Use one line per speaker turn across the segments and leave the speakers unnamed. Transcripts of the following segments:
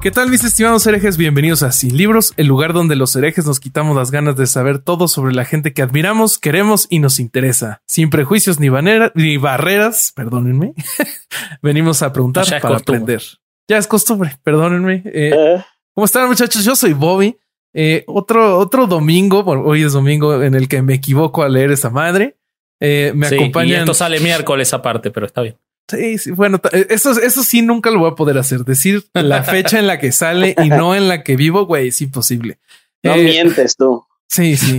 ¿Qué tal mis estimados herejes? Bienvenidos a Sin Libros, el lugar donde los herejes nos quitamos las ganas de saber todo sobre la gente que admiramos, queremos y nos interesa. Sin prejuicios ni, ni barreras, perdónenme. Venimos a preguntar para aprender. Ya es costumbre, perdónenme. Eh, eh. ¿Cómo están muchachos? Yo soy Bobby. Eh, otro, otro domingo, hoy es domingo en el que me equivoco a leer esa madre. me acompaña. Y
esto sale miércoles aparte, pero está bien.
Sí, sí, bueno, eh, eso, eso sí nunca lo voy a poder hacer. Decir la fecha en la que sale y no en la que vivo, güey, es imposible.
No eh, mientes tú.
Sí, sí.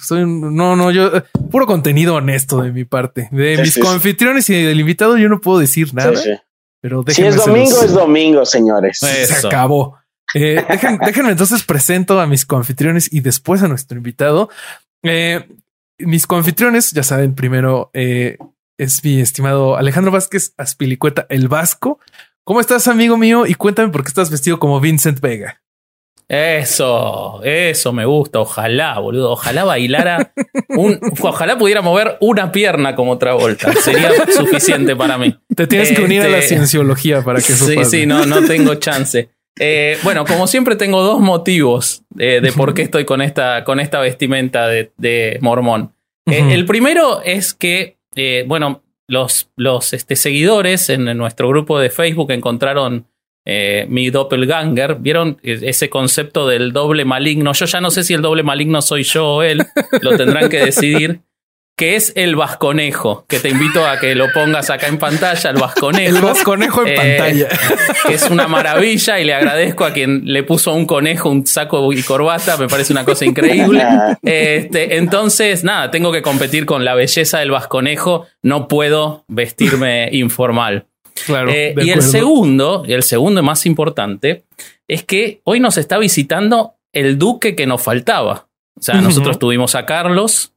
Soy, no, no, yo puro contenido honesto de mi parte. De mis confitriones y del invitado, yo no puedo decir nada. Pero
si es domingo, es domingo, señores.
Se acabó. Eh, déjenme entonces presento a mis confitriones y después a nuestro invitado. mis confitriones, ya saben, primero es mi estimado Alejandro Vázquez Aspilicueta, el Vasco. ¿Cómo estás, amigo mío? Y cuéntame por qué estás vestido como Vincent Vega.
Eso, eso me gusta. Ojalá, boludo. Ojalá bailara. Un, ojalá pudiera mover una pierna como otra vuelta. Sería suficiente para mí.
Te tienes que unir a la este, cienciología para que eso
Sí, sí, no, no tengo chance. Eh, bueno, como siempre, tengo dos motivos de por qué estoy con esta, con esta vestimenta de, mormón. Eh, el primero es que eh, bueno, los, los este, seguidores en, nuestro grupo de Facebook encontraron eh, mi doppelganger, vieron ese concepto del doble maligno. Yo ya no sé si el doble maligno soy yo o él, lo tendrán que decidir que es el vasconejo, que te invito a que lo pongas acá en pantalla, el vasconejo.
El vasconejo en eh, pantalla.
Que es una maravilla y le agradezco a quien le puso un conejo, un saco y corbata, me parece una cosa increíble. Este, entonces, nada, tengo que competir con la belleza del vasconejo, no puedo vestirme informal. Claro, eh, y el segundo, y el segundo más importante, es que hoy nos está visitando el duque que nos faltaba. O sea, nosotros tuvimos a Carlos,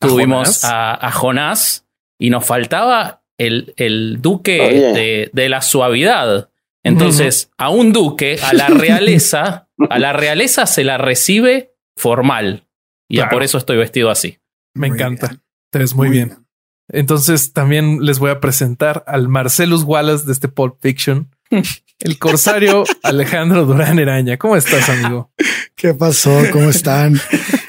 tuvimos a, Jonás y nos faltaba el, el duque de, la suavidad. Entonces, a un duque, a la realeza, a la realeza se la recibe formal. Y por eso estoy vestido así.
Me encanta. Te ves muy, bien. Entonces, también les voy a presentar al Marcelus Wallace de este Pulp Fiction, el corsario Alejandro Durán Eraña. ¿Cómo estás, amigo?
¿Qué pasó? ¿Cómo están?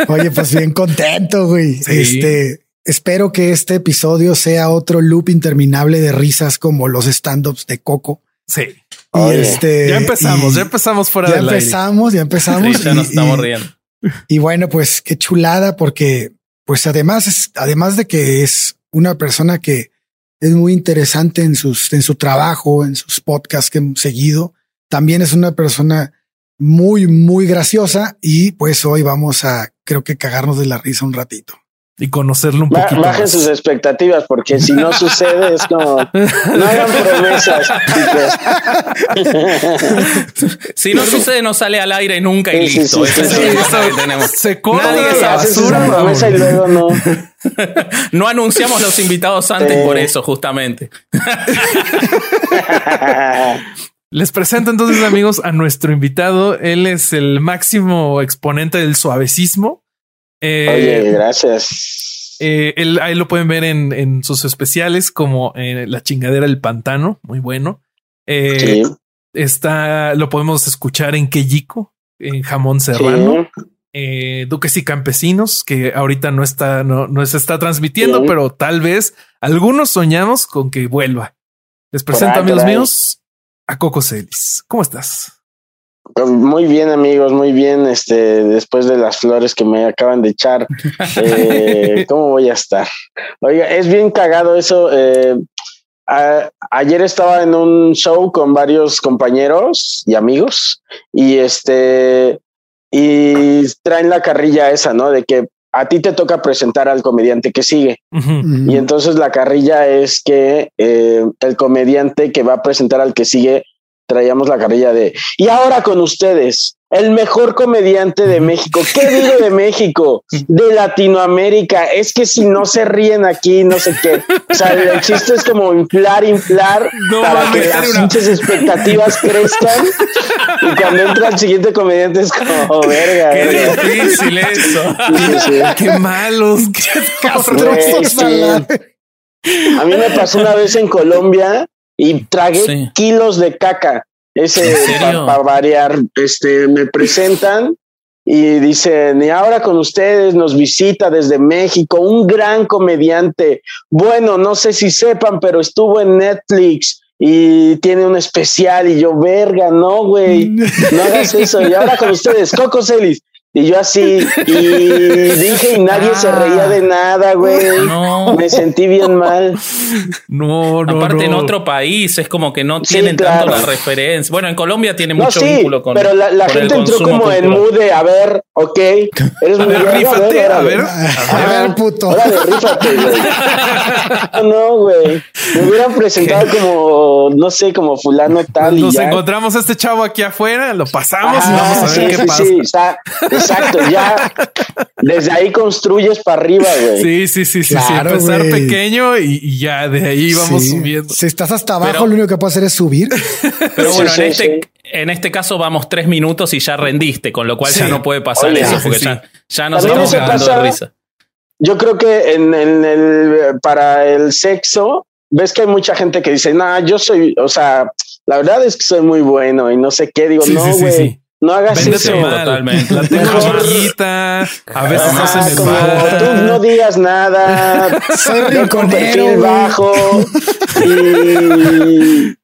Oye, pues bien contento, güey. Este, espero que este episodio sea otro loop interminable de risas como los stand-ups de Coco.
Sí. Y este, ya empezamos, ya empezamos fuera
ya empezamos, Ya empezamos,
ya nos estamos riendo.
Y bueno, pues qué chulada, porque pues además, además de que es una persona que es muy interesante en sus, en su trabajo, en sus podcasts que hemos seguido, también es una persona muy, muy graciosa y pues hoy vamos a, creo que cagarnos de la risa un ratito.
Y conocerlo un poquito.
Bajen sus expectativas porque si no sucede es como no hagan promesas.
si no sucede no sale al aire nunca y listo. Sí,
tenemos. Se corta esa basura.
promesa y luego no.
no anunciamos los invitados antes por eso, justamente.
Les presento entonces, amigos, a nuestro invitado. Él es el máximo exponente del suavecismo.
Eh, Oye, gracias.
Eh, ahí lo pueden ver en, sus especiales como eh, La chingadera del pantano, muy bueno. Está, lo podemos escuchar en Queyico, en Jamón Serrano. Duques y Campesinos, que ahorita no está, no, no se está transmitiendo, pero tal vez algunos soñamos con que vuelva. Les presento, amigos míos, a Coco Celis. ¿Cómo estás?
Muy bien, amigos, muy bien. Este, después de las flores que me acaban de echar, eh, ¿cómo voy a estar? Oiga, es bien cagado eso. Eh, ayer estaba en un show con varios compañeros y amigos y este y traen la carrilla esa, ¿no? De que a ti te toca presentar al comediante que sigue. Y entonces la carrilla es que eh, el comediante que va a presentar al que sigue, traíamos la carrilla de, y ahora con ustedes, el mejor comediante de México. ¿Qué digo de México? De Latinoamérica. Es que si no se ríen aquí, no sé qué. O sea, el chiste es como inflar, inflar
No
para que las pinches expectativas crezcan. Y cuando entra el siguiente comediante es como, verga.
Qué
verga".
difícil eso.
Sí, sí, sí.
Qué malos. Qué
Castrosos
sí.
A
mí me pasó una vez en Colombia y tragué
Sí.
kilos de caca. Ese para variar, este me presentan y dicen, y ahora con ustedes nos visita desde México un gran comediante. Bueno, no sé si sepan, pero estuvo en Netflix y tiene un especial y yo, verga, no, güey, no hagas eso. Y ahora con ustedes, Coco Celis. Y yo así, y dije, y nadie se reía de nada, güey.
No.
Me sentí bien mal.
No, no.
Aparte en
no.
otro país es como que no
Sí,
tienen tanto
claro.
la referencia. Bueno, en Colombia tiene
No,
mucho
sí,
vínculo con
pero la, la
con el
gente entró como en
cultural.
mood de, a ver, ok, eres
A
muy
ver,
bueno,
rífate, a
órale.
ver.
A ver, puto.
Órale, rífate, güey. No, no, güey. Me hubieran presentado como, no sé, como fulano tal y
Nos
ya.
encontramos a este chavo aquí afuera, lo pasamos y
Ajá,
vamos a ver
sí,
qué
sí,
pasa.
sí, está- exacto, ya desde ahí construyes para arriba, güey.
Sí, sí, sí, sí,
Claro,
sí. Empezar pequeño y, y ya de ahí vamos
Sí.
subiendo.
Si estás hasta abajo,
Pero-
lo único que puedes hacer es subir.
Pero bueno,
sí,
en, este,
sí.
en este caso vamos tres minutos y ya rendiste, con lo cual ya no puede pasar
Oye,
eso, porque
sí.
ya, ya nos
También
estamos cagando de
pasa-
risa.
Yo creo que en, en el para el sexo, ves que hay mucha gente que dice, nah, yo soy, o sea, la verdad es que soy muy bueno y no sé qué. Digo,
Sí,
no,
sí, sí,
güey,
sí.
No hagas
Véndete
eso.
mal. Totalmente.
La tengo chiquita. A veces no se me para.
tú no digas nada.
Soy rinconero,
bajo.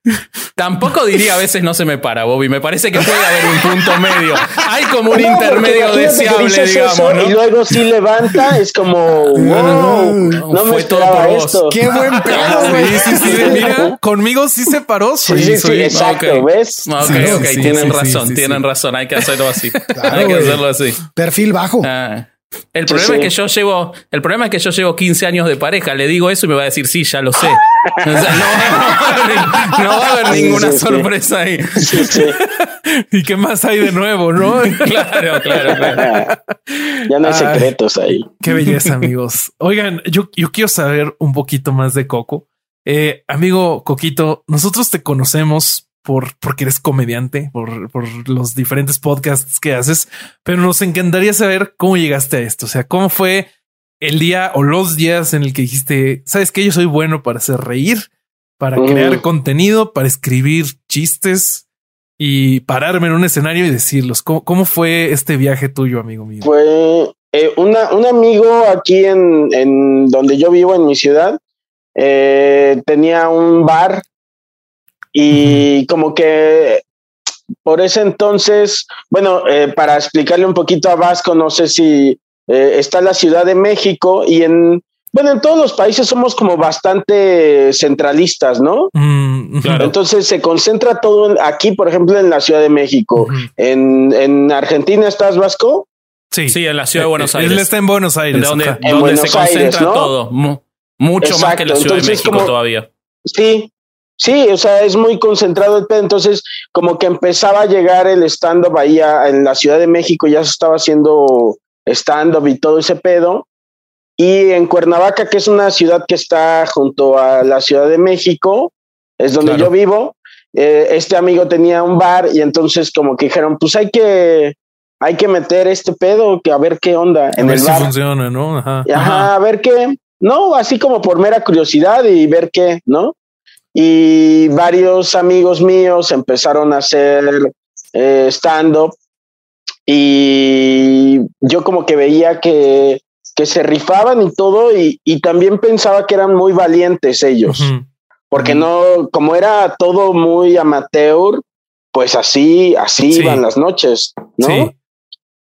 Tampoco diría a veces no se me para, Bobby. Me parece que puede haber un punto medio. Hay como un
No,
intermedio deseable,
dices
digamos,
eso
¿no?
Y luego si levanta, es como, wow, no me
Fue todo
esperaba
por vos.
esto.
Qué buen pedo, güey.
sí, sí. de, Mira, conmigo sí se paró.
Sí, sí, sí, exacto,
ok.
¿ves?
Ok, ok,
sí,
tienen
sí,
razón,
sí, sí,
tienen
sí.
razón. Hay que hacerlo así.
Claro,
hay que hacerlo así.
Perfil bajo.
Ah. El problema
sí.
es que yo llevo, el problema es que yo llevo 15 años de pareja, le digo eso y me va a decir, sí, ya lo sé. O sea, no, va a haber- no va a haber
Sí,
ninguna
sí,
sorpresa ahí.
¿Y qué más hay de nuevo, no?
Claro, claro, claro.
ya no hay
Ay.
secretos ahí.
Qué belleza, amigos. Oigan, yo, yo quiero saber un poquito más de Coco. Eh, amigo Coquito, nosotros te conocemos por porque eres comediante, por, por los diferentes podcasts que haces, pero nos encantaría saber cómo llegaste a esto. O sea, cómo fue el día o los días en el que dijiste, sabes que yo soy bueno para hacer reír, para
Mm.
crear contenido, para escribir chistes y pararme en un escenario y decirlos. ¿Cómo, cómo fue este viaje tuyo, amigo mío?
Fue eh, una, un amigo aquí en, en donde yo vivo, en mi ciudad, eh, tenía un bar y como que por ese entonces, bueno, eh, para explicarle un poquito a Vasco, no sé si eh, está la Ciudad de México y en, bueno, en todos los países somos como bastante centralistas, ¿no?
Mm.
Claro.
Entonces se concentra todo aquí, por ejemplo, en la Ciudad de México. En, en Argentina estás, Vasco.
Sí.
Sí, en la ciudad de Buenos
Él
Aires.
está en Buenos Aires.
donde, donde
Buenos
se concentra
Aires, ¿no?
todo. Mu- mucho más que la Ciudad de México
como-
todavía.
Sí, sí, o sea, es muy concentrado el pedo. Entonces, como que empezaba a llegar el stand-up ahí a- en la Ciudad de México, ya se estaba haciendo stand-up y todo ese pedo. Y en Cuernavaca, que es una ciudad que está junto a la Ciudad de México, es donde
Claro.
yo vivo, eh, este amigo tenía un bar y entonces como que dijeron, pues hay que, hay que meter este pedo, que a ver qué onda
A
en
ver
el
si
bar.
funciona, ¿no? Ajá,
a ver qué. No, así como por mera curiosidad y ver qué, ¿no? Y varios amigos míos empezaron a hacer eh, stand-up y yo como que veía que, que se rifaban y todo y, y también pensaba que eran muy valientes ellos,
Ujú.
porque
Ujú.
no, como era todo muy amateur, pues así, así
Sí.
iban las noches, ¿no?
Sí.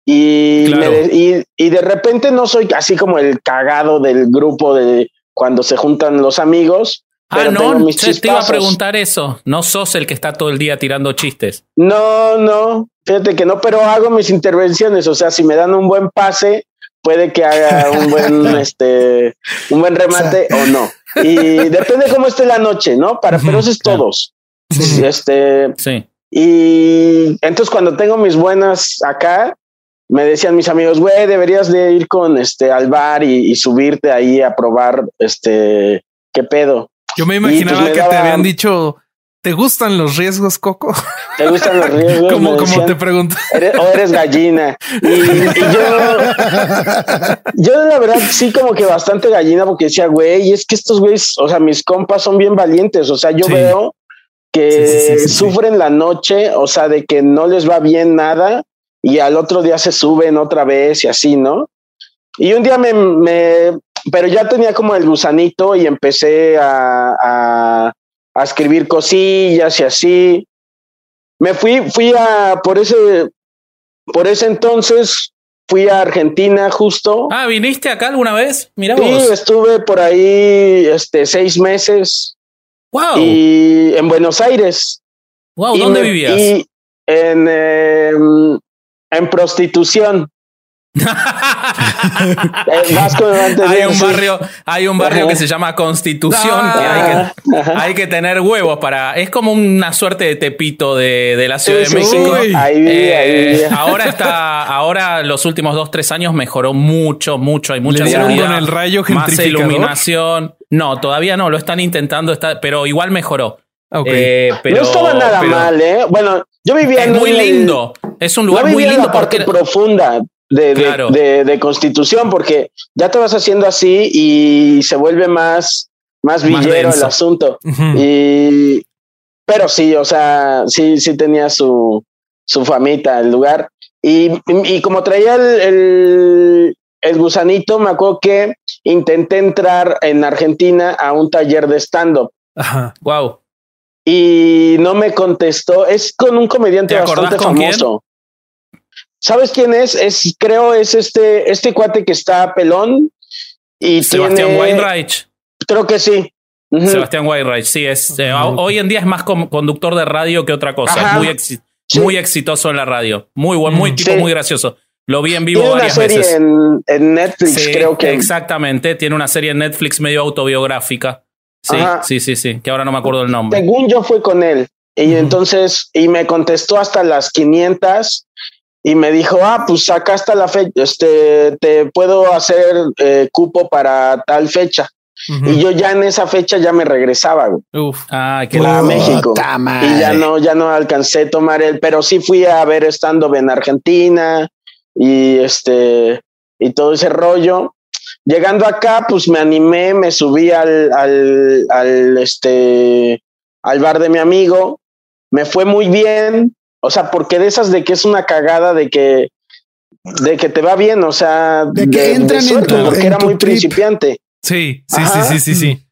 Y,
Claro.
me de- y, y de repente no soy así como el cagado del grupo de cuando se juntan los amigos.
Ah, no, te, iba a preguntar eso. No sos el que está todo el día tirando chistes.
No, no, fíjate que no, pero hago mis intervenciones. O sea, si me dan un buen pase, puede que haga un buen, este, un buen remate o, no. Y depende cómo esté la noche, ¿no? Para, eso es todos. Este,
sí.
Y entonces cuando tengo mis buenas acá, me decían mis amigos, güey, deberías de ir con este al bar y, subirte ahí a probar este qué pedo.
Yo me pues, imaginaba que te habían dicho, ¿te gustan los riesgos, Coco?
¿Te gustan los riesgos?
como, como te pregunto.
o eres gallina. Y, yo, yo la verdad sí como que bastante gallina porque decía, güey, es que estos güeyes, o sea, mis compas son bien valientes. O sea, yo veo que sufren la noche, o sea, de que no les va bien nada y al otro día se suben otra vez y así, ¿no? Y un día me, me pero ya tenía como el gusanito y empecé a, a, a, escribir cosillas y así. Me fui, fui a, por ese, por ese entonces, fui a Argentina justo.
Ah, ¿viniste acá alguna vez? Mira
sí, estuve por ahí este, seis meses.
Wow.
Y en Buenos Aires.
Wow, ¿dónde vivías?
Y en, em, en prostitución.
Hay un barrio, hay un barrio que se llama Constitución, hay que, tener huevos para. Es como una suerte de tepito de, la Ciudad de México.
Eh,
ahora está, ahora los últimos dos, tres años mejoró mucho, mucho. Hay mucha
seguridad, con el rayo
más iluminación. No, todavía no, lo están intentando, está, pero igual mejoró.
Eh, pero, no estaba nada mal, ¿eh? Bueno, yo vivía
es muy lindo. Es un lugar muy lindo.
porque profunda de, de, constitución, porque ya te vas haciendo así y se vuelve más, más villero el asunto. Y, pero sí, o sea, sí, sí tenía su, su famita el lugar. Y, y como traía el, el, gusanito, me acuerdo que intenté entrar en Argentina a un taller de stand-up.
Wow.
Y no me contestó. Es con un comediante bastante famoso. ¿Sabes quién es? Es, creo, es este, este cuate que está pelón y
Sebastián Weinreich.
Creo que sí.
Sebastián Weinreich, sí, es. Eh, hoy en día es más conductor de radio que otra cosa. Es muy, muy exitoso en la radio. Muy buen, muy tipo muy gracioso. Lo vi en vivo
tiene
varias
una serie
veces.
En, en Netflix, creo que.
Exactamente, tiene una serie en Netflix medio autobiográfica. Sí, sí, sí, sí, que ahora no me acuerdo el nombre.
Según yo fue con él. Y entonces, y me contestó hasta las 500 y me dijo, ah, pues acá está la fecha, este, te puedo hacer eh, cupo para tal fecha. Y yo ya en esa fecha ya me regresaba,
Uf. Ah, que
a México. Y ya no, ya no alcancé a tomar el, pero sí fui a ver estando en Argentina y este, y todo ese rollo. Llegando acá, pues me animé, me subí al, al, al, este, al bar de mi amigo, me fue muy bien, o sea, porque de esas de que es una cagada de que de que te va bien, o sea,
de que entran en tu,
porque era muy principiante.
Sí, sí, sí, sí, sí, sí.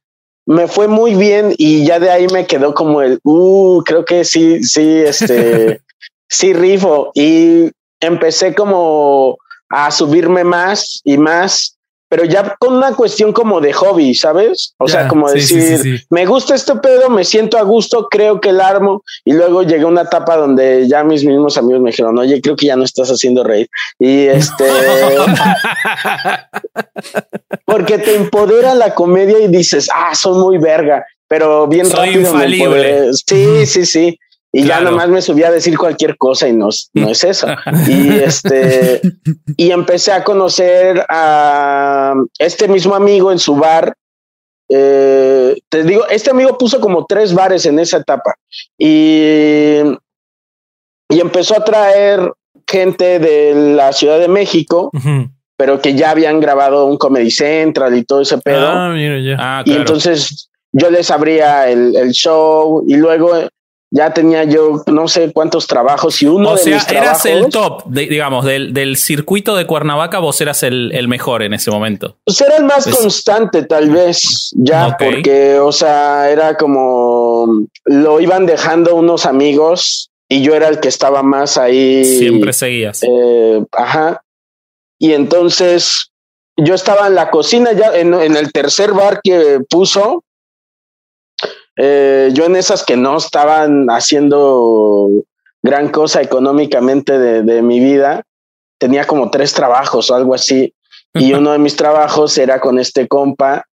Me fue muy bien y ya de ahí me quedó como el, uh, creo que sí, sí, este, sí rifo y empecé como a subirme más y más pero ya con una cuestión como de hobby, ¿sabes? O sea, como decir, me gusta este pedo, me siento a gusto, creo que el armo, y luego llegué a una etapa donde ya mis mismos amigos me dijeron, oye, creo que ya no estás haciendo reír. Y este... porque te empodera la comedia y dices, ah, soy muy verga, pero bien
Soy
rápido.
Infalible.
Sí, sí, sí. Y ya nomás me subí a decir cualquier cosa y no, no es eso. y este, y empecé a conocer a este mismo amigo en su bar. Eh, te digo, este amigo puso como tres bares en esa etapa y, y empezó a traer gente de la Ciudad de México, pero que ya habían grabado un Comedy Central y todo ese pedo.
Ah, mira, ya. Ah,
y entonces yo les abría el, el show y luego ya tenía yo no sé cuántos trabajos y uno
o
de
sea,
mis
eras el top, digamos, del, del, circuito de Cuernavaca, vos eras el, el, mejor en ese momento.
Pues era el más constante, tal vez, ya, porque, o sea, era como lo iban dejando unos amigos y yo era el que estaba más ahí.
Siempre seguías.
Eh, ajá. Y entonces yo estaba en la cocina ya, en, en el tercer bar que puso, eh, yo en esas que no estaban haciendo gran cosa económicamente de, mi vida, tenía como tres trabajos o algo así. y uno de mis trabajos era con este compa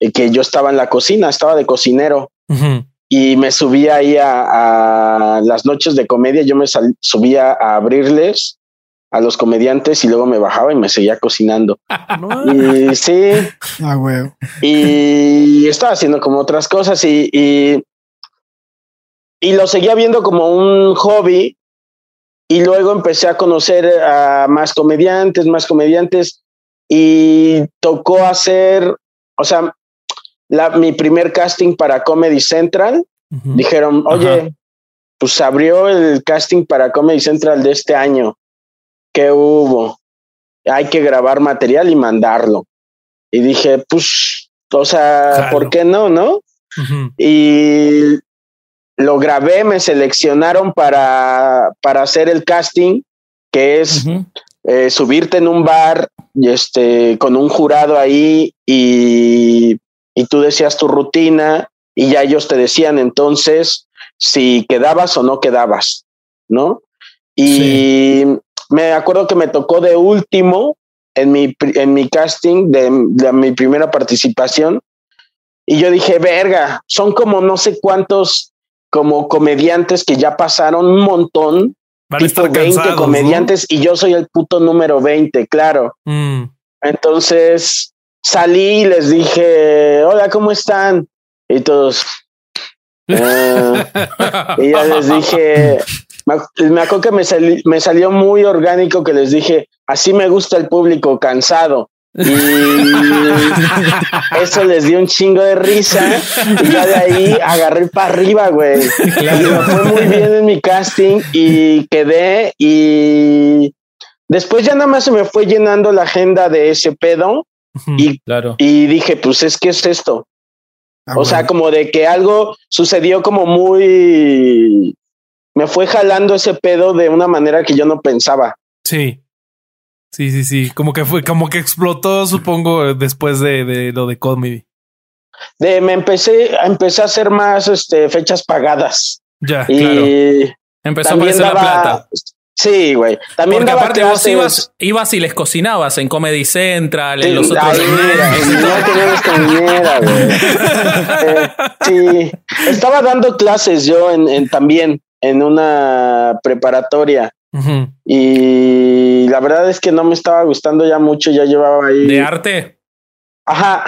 eh, que yo estaba en la cocina, estaba de cocinero. Y me subía ahí a, las noches de comedia, yo me subía a abrirles a los comediantes y luego me bajaba y me seguía cocinando. y sí.
Ah,
Y estaba haciendo como otras cosas y, y, y lo seguía viendo como un hobby. Y luego empecé a conocer a más comediantes, más comediantes y tocó hacer, o sea, la, mi primer casting para Comedy Central. Dijeron, oye, pues abrió el casting para Comedy Central de este año. ¿Qué hubo? Hay que grabar material y mandarlo. Y dije, pues, o sea, ¿por qué no, no? Y lo grabé, me seleccionaron para, para hacer el casting, que es eh, subirte en un bar y este, con un jurado ahí y y tú decías tu rutina y ya ellos te decían entonces si quedabas o no quedabas, ¿no? Y me acuerdo que me tocó de último en mi, en mi casting de, mi primera participación y yo dije, verga, son como no sé cuántos como comediantes que ya pasaron un montón,
Van tipo
20 comediantes y yo soy el puto número 20, claro. Mm. Entonces, salí y les dije, hola, ¿cómo están? Y todos, ah". y ya les dije, me, acuerdo que me, me salió muy orgánico que les dije, así me gusta el público cansado. Y eso les dio un chingo de risa. Y ya de ahí agarré para arriba, güey. Y me fue muy bien en mi casting y quedé. Y después ya nada más se me fue llenando la agenda de ese pedo y, claro. y dije, pues es que es esto. Ah, o sea, como de que algo sucedió como muy... Me fue jalando ese pedo de una manera que yo no pensaba.
Sí. Sí, sí, sí. Como que fue, como que explotó, supongo, después de, de lo de Comedy.
De me empecé, empecé a hacer más este, fechas pagadas.
Ya, y
Empezó a aparecer la plata.
Sí, güey.
También Porque aparte vos ibas, ibas y les cocinabas en Comedy Central, en los otros.
eh, sí, estaba dando clases yo en, en también en una preparatoria. Y la verdad es que no me estaba gustando ya mucho, ya llevaba ahí.
¿De arte?
Ajá.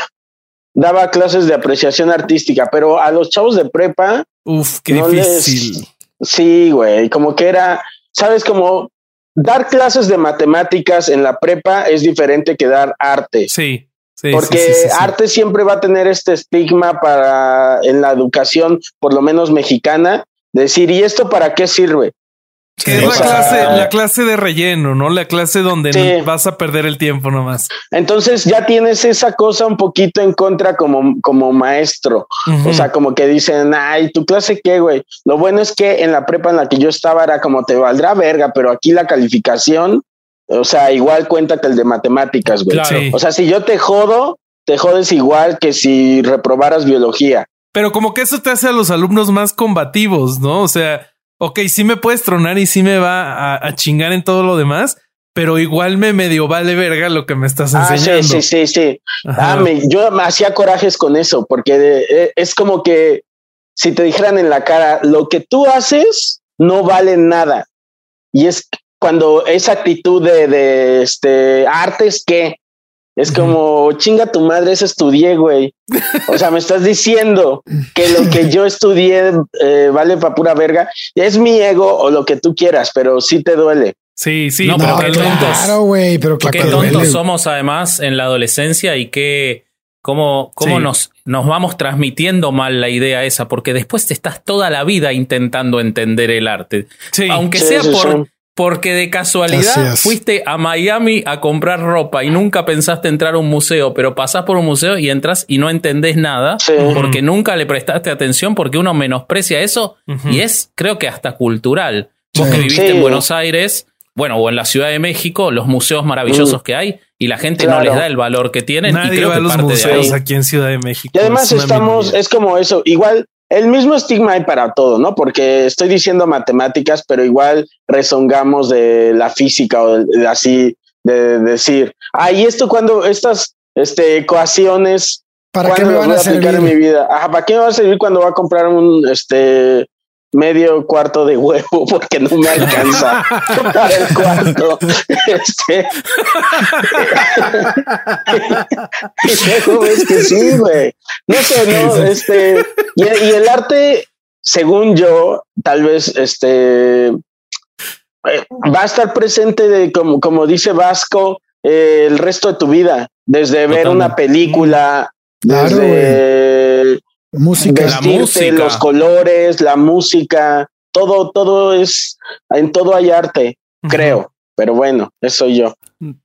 Daba clases de apreciación artística, pero a los chavos de prepa.
Uf, qué difícil.
Sí, güey, como que era sabes, como dar clases de matemáticas en la prepa es diferente que dar arte.
Sí.
Sí, porque arte siempre va a tener este estigma para en la educación, por lo menos mexicana, decir, ¿y esto para qué sirve?
Que es la, clase, la clase de relleno, ¿no? La clase donde vas a perder el tiempo nomás.
Entonces ya tienes esa cosa un poquito en contra como, como maestro. O sea, como que dicen, ay, ¿tu clase qué, güey? Lo bueno es que en la prepa en la que yo estaba era como te valdrá verga, pero aquí la calificación, o sea, igual cuenta que el de matemáticas, güey. O sea, si yo te jodo, te jodes igual que si reprobaras biología.
Pero como que eso te hace a los alumnos más combativos, ¿no? O sea, ok, sí me puedes tronar y sí me va a, chingar en todo lo demás, pero igual me medio vale verga lo que me estás ah, enseñando.
Sí, sí, sí, sí. Ah, yo me hacía corajes con eso, porque eh, es como que si te dijeran en la cara, lo que tú haces no vale nada. Y es cuando esa actitud de, de este artes que es como, chinga tu madre, eso estudié, güey. O sea, me estás diciendo que lo que yo estudié eh, vale para pura verga. Es mi ego o lo que tú quieras, pero sí te duele.
Sí, sí,
no, pero qué
claro, güey, pero
qué tontos somos además en la adolescencia y qué cómo, cómo nos, nos vamos transmitiendo mal la idea esa, porque después te estás toda la vida intentando entender el arte. Aunque sea por, porque de casualidad fuiste a Miami a comprar ropa y nunca pensaste entrar a un museo, pero pasás por un museo y entras y no entendés nada porque nunca le prestaste atención porque uno menosprecia eso y es creo que hasta cultural. Vos que viviste en Buenos Aires, bueno, o en la Ciudad de México, los museos maravillosos mm. que hay y la gente no les da el valor que tienen
Nadie
y creo
va
que
a los museos aquí en Ciudad de México.
Y además estamos, es como eso, igual el mismo estigma hay para todo, ¿no? Porque estoy diciendo matemáticas, pero igual rezongamos de la física o de, así de decir, ah, y esto cuando estas este, ecuaciones,
¿Para qué
¿cuándo
me van a
a
servir?
en mi vida? Ajá, ¿para qué me va a servir cuando va a comprar un este medio cuarto de huevo? Porque no me alcanza para el cuarto. Este, y luego ves que sí, güey. No sé, no, este, y, y el arte, según yo, tal vez este eh, va a estar presente de como, como dice Vasco, eh, el resto de tu vida, desde ver
Totalmente.
una película,
Claro, Música.
La música.
los colores, la música, todo, todo es, en todo hay arte, creo. Pero bueno, eso soy yo.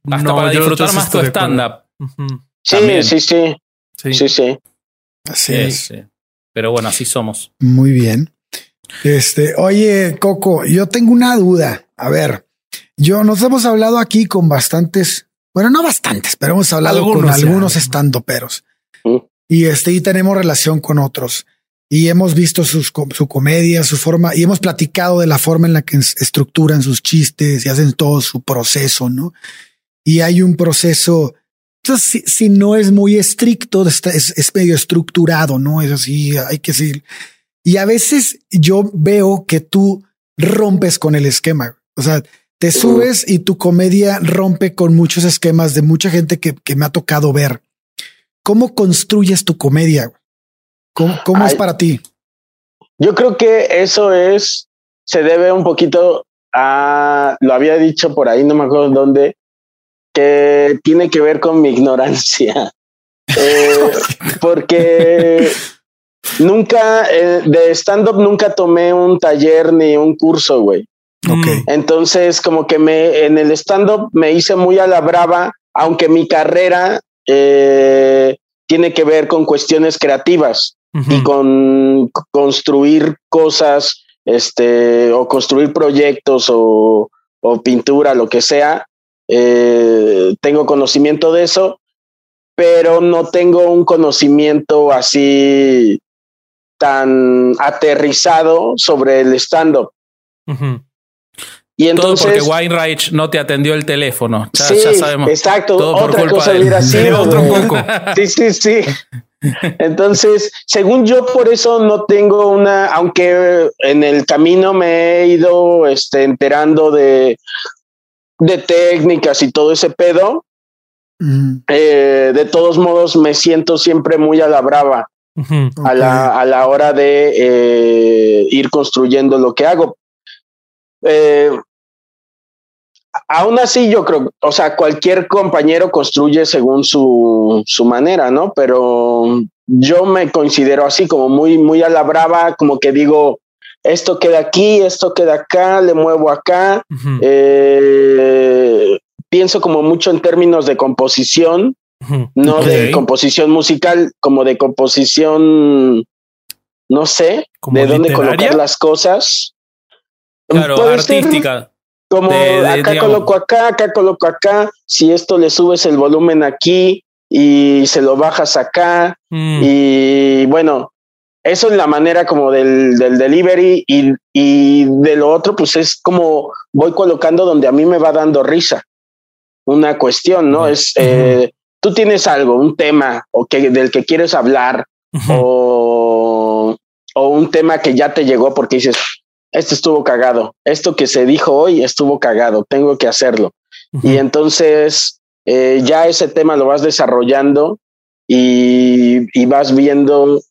Hasta
No,
para
yo
disfrutar más tu stand-up.
Sí, sí, sí,
Sí.
sí, sí.
Así
Sí,
es.
sí. Pero bueno, así somos.
Muy bien. Este, oye, Coco, yo tengo una duda. A ver, yo nos hemos hablado aquí con bastantes, bueno, no bastantes, pero hemos hablado con
Algunos
estandoperos
Mm.
Y este, y tenemos relación con otros y hemos visto sus, su comedia, su forma y hemos platicado de la forma en la que es- estructuran sus chistes y hacen todo su proceso, ¿no? Y hay un proceso, entonces, si, si no es muy estricto, está- es, es medio estructurado, ¿no? Es así, hay que decir. Y a veces yo veo que tú rompes con el esquema. O sea, te subes y tu comedia rompe con muchos esquemas de mucha gente que, que me ha tocado ver. ¿Cómo construyes tu comedia? ¿Cómo, cómo es para ti?
Yo creo que eso es, se debe un poquito a, lo había dicho por ahí, no me acuerdo dónde, que tiene que ver con mi ignorancia. Eh, porque nunca, eh, de stand-up nunca tomé un taller ni un curso, güey.
Mm.
Entonces, como que me en el stand-up me hice muy a la brava, aunque mi carrera eh, tiene que ver con cuestiones creativas y con construir cosas, este, o construir proyectos o, o pintura, lo que sea. Eh, tengo conocimiento de eso, pero no tengo un conocimiento así tan aterrizado sobre el stand-up. Y
Todo
entonces,
porque Weinreich no te atendió el teléfono. Ya,
sí,
ya sabemos.
exacto,
Todo por
otra
culpa
cosa
de
sido.
otro coco.
Sí, sí, sí. Entonces, según yo, por eso no tengo una, aunque en el camino me he ido este, enterando de, de técnicas y todo ese pedo, eh, de todos modos me siento siempre muy a la brava a, la, a la hora de eh, ir construyendo lo que hago. Eh, aún así, yo creo, o sea, cualquier compañero construye según su, su manera, ¿no? Pero yo me considero así, como muy, muy a la brava, como que digo, esto queda aquí, esto queda acá, le muevo acá. Eh, pienso como mucho en términos de composición, no de composición musical, como de composición, no sé, de dónde colocar las cosas.
Claro,
Puede ser
artística.
Como
de- de,
acá
digamos.
coloco acá, acá coloco acá, si esto le subes el volumen aquí y se lo bajas acá,
Mm.
y bueno, eso es la manera como del, del delivery y, y de lo otro, pues es como voy colocando donde a mí me va dando risa. Una cuestión, ¿no? Es, eh, tú tienes algo, un tema o que, del que quieres hablar o, o un tema que ya te llegó porque dices, esto estuvo cagado, esto que se dijo hoy estuvo cagado, tengo que hacerlo. Y entonces eh, ya ese tema lo vas desarrollando y, y vas viendo,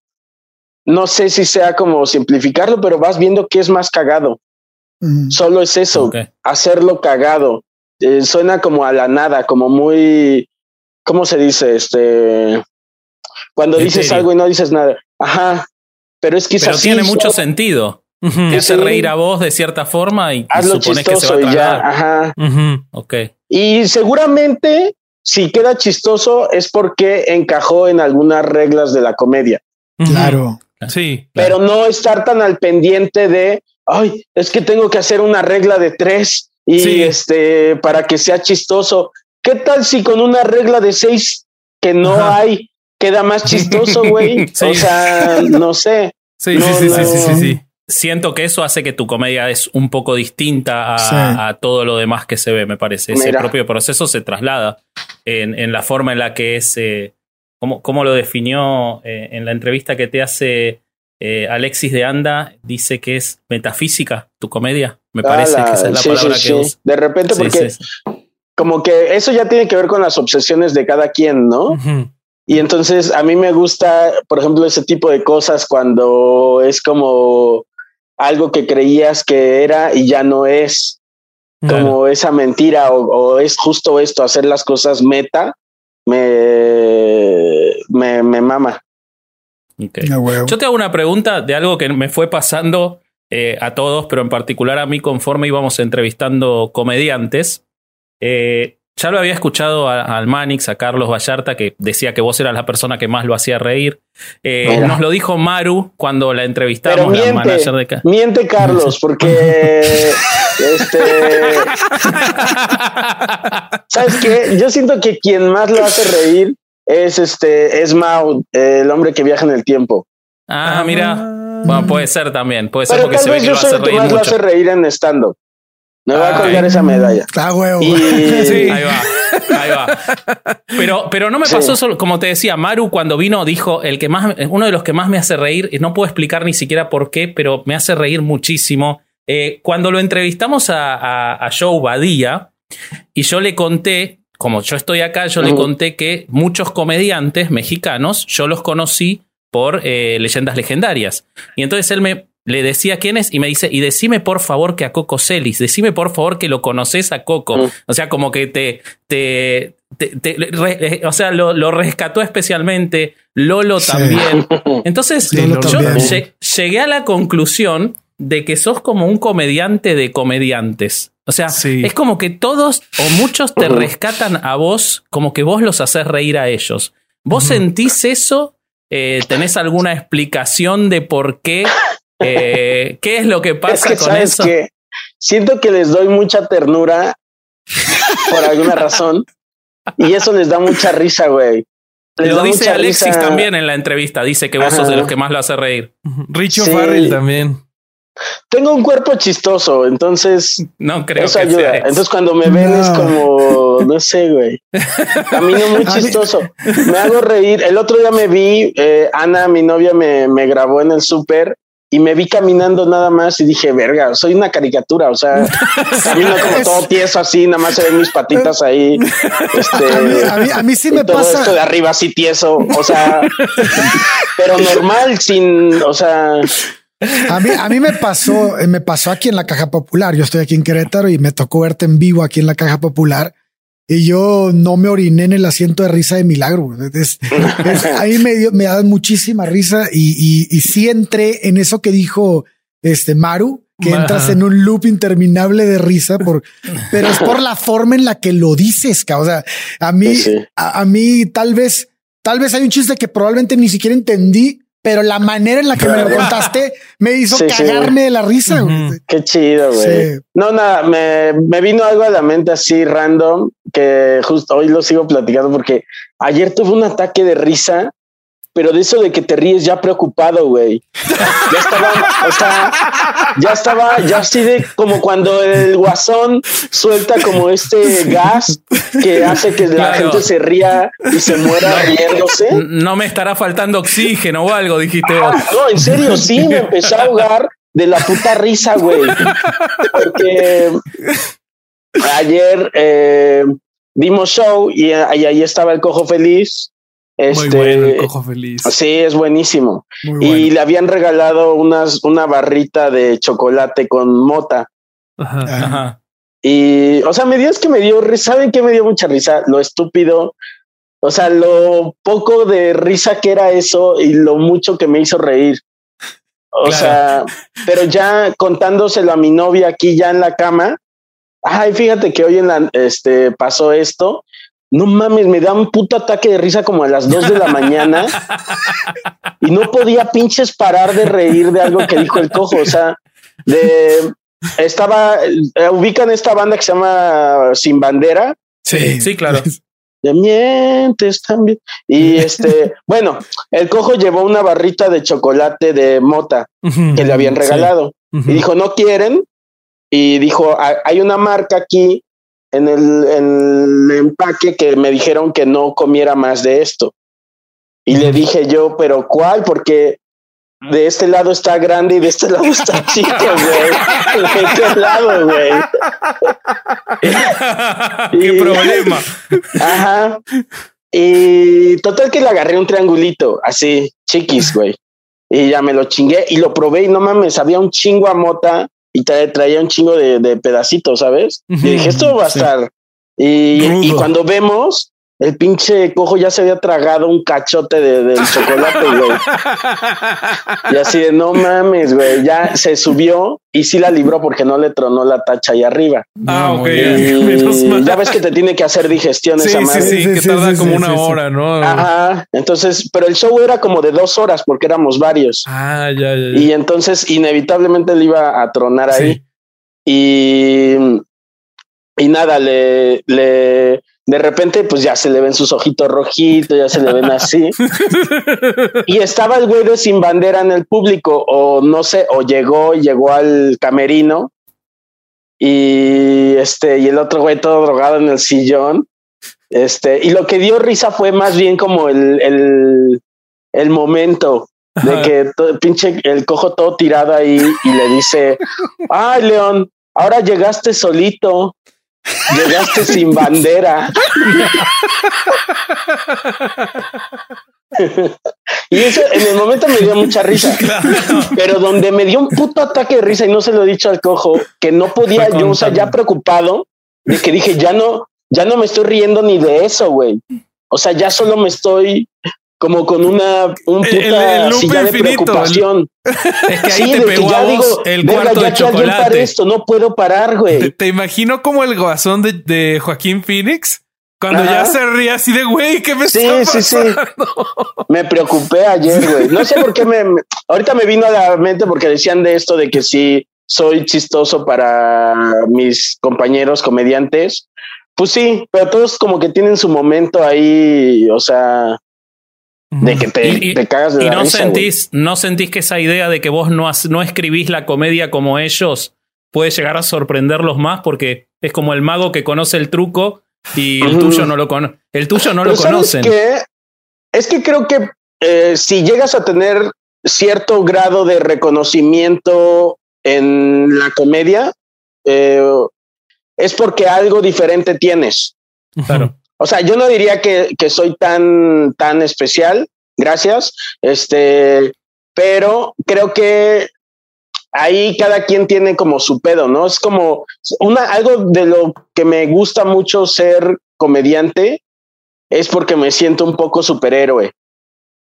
no sé si sea como simplificarlo, pero vas viendo qué es más cagado.
mm.
Solo es eso, hacerlo cagado. Eh, suena como a la nada, como muy, ¿cómo se dice? Este, cuando dices algo y no dices nada. Ajá. Pero es que es
Pero
así,
tiene mucho
so-
Te hace
Sí.
reír a vos de cierta forma y, y
hazlo
supones que se va a
y ya, ajá.
Ujú.
Ok.
Y seguramente si queda chistoso es porque encajó en algunas reglas de la comedia.
Claro.
Sí.
pero no estar tan al pendiente de, ay, es que tengo que hacer una regla de tres y
Sí.
este para que sea chistoso. ¿Qué tal si con una regla de seis que no
Ajá.
hay queda más chistoso, güey?
Sí.
O sea, no sé.
Sí,
No,
sí, sí, sí, sí, sí.
Siento que eso hace que tu comedia es un poco distinta a, todo lo demás que se ve, me parece. Ese propio proceso se traslada en, la forma en la que es, eh, como, lo definió eh, en la entrevista que te hace eh, Alexis de Anda, dice que es metafísica tu comedia. Me parece que esa es la palabra que usa.
De repente, porque como que eso ya tiene que ver con las obsesiones de cada quien, ¿no? Y entonces a mí me gusta, por ejemplo, ese tipo de cosas cuando es como algo que creías que era y ya no es, como esa mentira o, es justo esto, hacer las cosas meta, me, me, me mama.
Yo te hago una pregunta de algo que me fue pasando eh, a todos, pero en particular a mí conforme íbamos entrevistando comediantes. Eh, ya lo había escuchado al Manix, a Carlos Vallarta, que decía que vos eras la persona que más lo hacía reír. Eh, nos lo dijo Maru cuando la entrevistamos,
miente, la manager de Miente Carlos, porque este ¿Sabes qué? Yo siento que quien más lo hace reír es este, es Mao, el hombre que viaja en el tiempo.
Ah, mira. Bueno, puede ser también. Puede ser porque se ve que lo hace reír. Más
lo hace reír en stand-up. Me va a colgar esa medalla.
Está ah, huevo.
Sí. Ahí va. Ahí va. Pero, pero no me pasó solo, como te decía, Maru cuando vino dijo, el que más, uno de los que más me hace reír, y no puedo explicar ni siquiera por qué, pero me hace reír muchísimo. Eh, cuando lo entrevistamos a, a, Joe Badía, y yo le conté, como yo estoy acá, yo le conté que muchos comediantes mexicanos, yo los conocí por eh, leyendas legendarias. Y entonces él me, le decía quién es y me dice, y decime por favor que a Coco Celis, decime por favor que lo conoces a Coco. Mm. O sea, como que te, te, eh, o sea, lo, rescató especialmente, Lolo también. Entonces, yo llegué a la conclusión de que sos como un comediante de comediantes. O sea, es como que todos o muchos te rescatan a vos, como que vos los haces reír a ellos. ¿Vos sentís eso? Eh, ¿Tenés alguna explicación de por qué eh, ¿Qué es lo que pasa con eso? Que
siento que les doy mucha ternura por alguna razón y eso les da mucha risa, güey.
lo dice Alexis también en la entrevista. Dice que vos sos de los que más lo hace reír.
Richo Farrell también.
Tengo un cuerpo chistoso, entonces
no creo
eso ayuda. Entonces cuando me ven es como, no sé, güey. Camino muy chistoso. Me hago reír. El otro día me vi, eh, Ana, mi novia, me, me grabó en el súper y me vi caminando nada más y dije, verga, soy una caricatura, o sea, camino como todo tieso así, nada más se ven mis patitas ahí. Este,
a, mí, a, mí, sí me todo pasa.
Esto de arriba así tieso, o sea, pero normal, sin, o sea.
A mí, a mí me pasó, me pasó aquí en la Caja Popular. Yo estoy aquí en Querétaro y me tocó verte en vivo aquí en la Caja Popular y yo no me oriné en el asiento de risa de milagro. ahí me, me da muchísima risa y, y, sí entré en eso que dijo este Maru, que entras en un loop interminable de risa, por, pero es por la forma en la que lo dices. O sea, a mí, a mí tal vez, tal vez hay un chiste que probablemente ni siquiera entendí, pero la manera en la que me lo contaste me hizo cagarme de la risa.
Qué chido, güey. No, nada, me, me, vino algo a la mente así random que justo hoy lo sigo platicando porque ayer tuve un ataque de risa pero de eso de que te ríes ya preocupado, güey. Ya estaba, o sea, ya estaba, ya así de como cuando el guasón suelta como este gas que hace que la gente se ría y se muera riéndose.
No me estará faltando oxígeno o algo, dijiste vos.
no, en serio, sí, me empecé a ahogar de la puta risa, güey. Porque ayer eh, dimos show y ahí estaba el cojo feliz
este, Muy bueno, el cojo feliz.
Sí, es buenísimo. Y le habían regalado unas, una barrita de chocolate con mota. Ajá, Y, o sea, me dio es que me dio, ¿saben qué me dio mucha risa? Lo estúpido. O sea, lo poco de risa que era eso y lo mucho que me hizo reír. O sea, pero ya contándoselo a mi novia aquí ya en la cama. Ay, fíjate que hoy en la, este, pasó esto no mames, me da un puto ataque de risa como a las dos de la mañana y no podía pinches parar de reír de algo que dijo el cojo. O sea, de estaba, eh, ubican esta banda que se llama Sin Bandera.
Sí, sí, claro.
de mientes también. Y este, bueno, el cojo llevó una barrita de chocolate de mota que le habían regalado y dijo, no quieren. Y dijo, hay una marca aquí en el, en el empaque que me dijeron que no comiera más de esto. Y le dije yo, pero ¿cuál? Porque de este lado está grande y de este lado está chico, güey. ¿De qué lado, güey?
¿Qué problema?
Ajá. Y total que le agarré un triangulito, así, chiquis, güey. Y ya me lo chingué y lo probé y no mames, había un chingo a mota y traía un chingo de, pedacitos, ¿sabes? y dije, esto va a estar. Y, y, cuando vemos, el pinche cojo ya se había tragado un cachote de, del chocolate, güey. Y así de no mames, güey. Ya se subió y sí la libró porque no le tronó la tacha ahí arriba.
Ah, ok.
ya ves que te tiene que hacer digestión esa madre.
Sí, sí, que tarda como una hora, ¿no?
Ajá. Entonces, pero el show era como de dos horas porque éramos varios.
Ah, ya, ya.
Y entonces, inevitablemente le iba a tronar ahí. Y, y nada, le, le de repente, pues ya se le ven sus ojitos rojitos, ya se le ven así. y estaba el güey de sin bandera en el público, o no sé, o llegó y llegó al camerino. Y este, y el otro güey todo drogado en el sillón. Este, y lo que dio risa fue más bien como el, el, el momento de que todo, pinche el cojo todo tirado ahí y le dice: Ay, León, ahora llegaste solito. Llegaste sin bandera. y eso en el momento me dio mucha risa. Pero donde me dio un puto ataque de risa y no se lo he dicho al cojo, que no podía yo, o sea, ya preocupado de que dije, ya no, ya no me estoy riendo ni de eso, güey. O sea, ya solo me estoy como con una un puta silla de preocupación.
Es que ahí te pegó ya digo, el cuarto de chocolate.
esto, no puedo parar, güey.
Te, imagino como el guasón de, de Joaquín Phoenix. Cuando ya se ría así de güey, ¿qué me sí, está Sí, sí.
Me preocupé ayer, güey. No sé por qué me, ahorita me vino a la mente porque decían de esto de que sí soy chistoso para mis compañeros comediantes. Pues sí, pero todos como que tienen su momento ahí, o sea, de que te, cagas de
y
no
sentís no sentís que esa idea de que vos no, no escribís la comedia como ellos puede llegar a sorprenderlos más porque es como el mago que conoce el truco y el tuyo no lo conoce el tuyo no lo conocen.
es que creo que eh, si llegas a tener cierto grado de reconocimiento en la comedia eh, es porque algo diferente tienes.
Claro
o sea, yo no diría que, que soy tan, tan especial, gracias, este, pero creo que ahí cada quien tiene como su pedo, ¿no? Es como una, algo de lo que me gusta mucho ser comediante es porque me siento un poco superhéroe.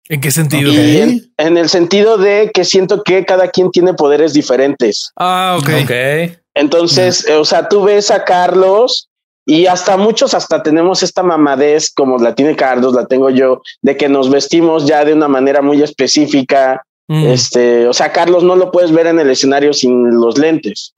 ¿En qué sentido?
En, en, el sentido de que siento que cada quien tiene poderes diferentes.
Ah, ok.
okay.
Entonces, o sea, tú ves a Carlos y hasta muchos, hasta tenemos esta mamadez, como la tiene Carlos, la tengo yo, de que nos vestimos ya de una manera muy específica. Mm. Este, o sea, Carlos no lo puedes ver en el escenario sin los lentes.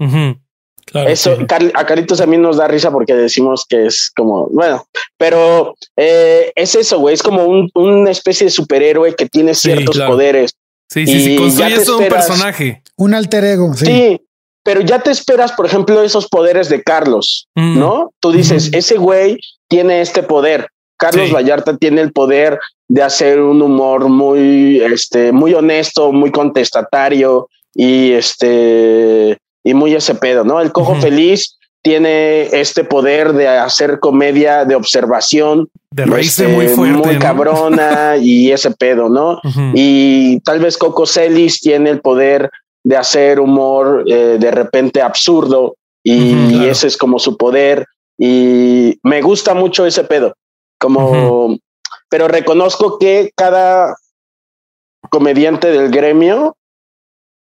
claro, Eso a Carlitos a mí nos da risa porque decimos que es como, bueno, pero eh, es eso, güey, es como un, una especie de superhéroe que tiene ciertos poderes.
Sí, sí, sí, construyes un personaje.
Un alter ego.
sí pero ya te esperas, por ejemplo, esos poderes de Carlos, mm. ¿no? Tú dices, ese güey tiene este poder. Carlos Vallarta tiene el poder de hacer un humor muy, este, muy honesto, muy contestatario y este, y muy ese pedo, ¿no? El cojo feliz tiene este poder de hacer comedia de observación,
de reírse muy este, fuerte,
muy cabrona y ese pedo, ¿no? Y tal vez Coco Celis tiene el poder de hacer humor eh, de repente absurdo y, ese es como su poder y me gusta mucho ese pedo, como, pero reconozco que cada comediante del gremio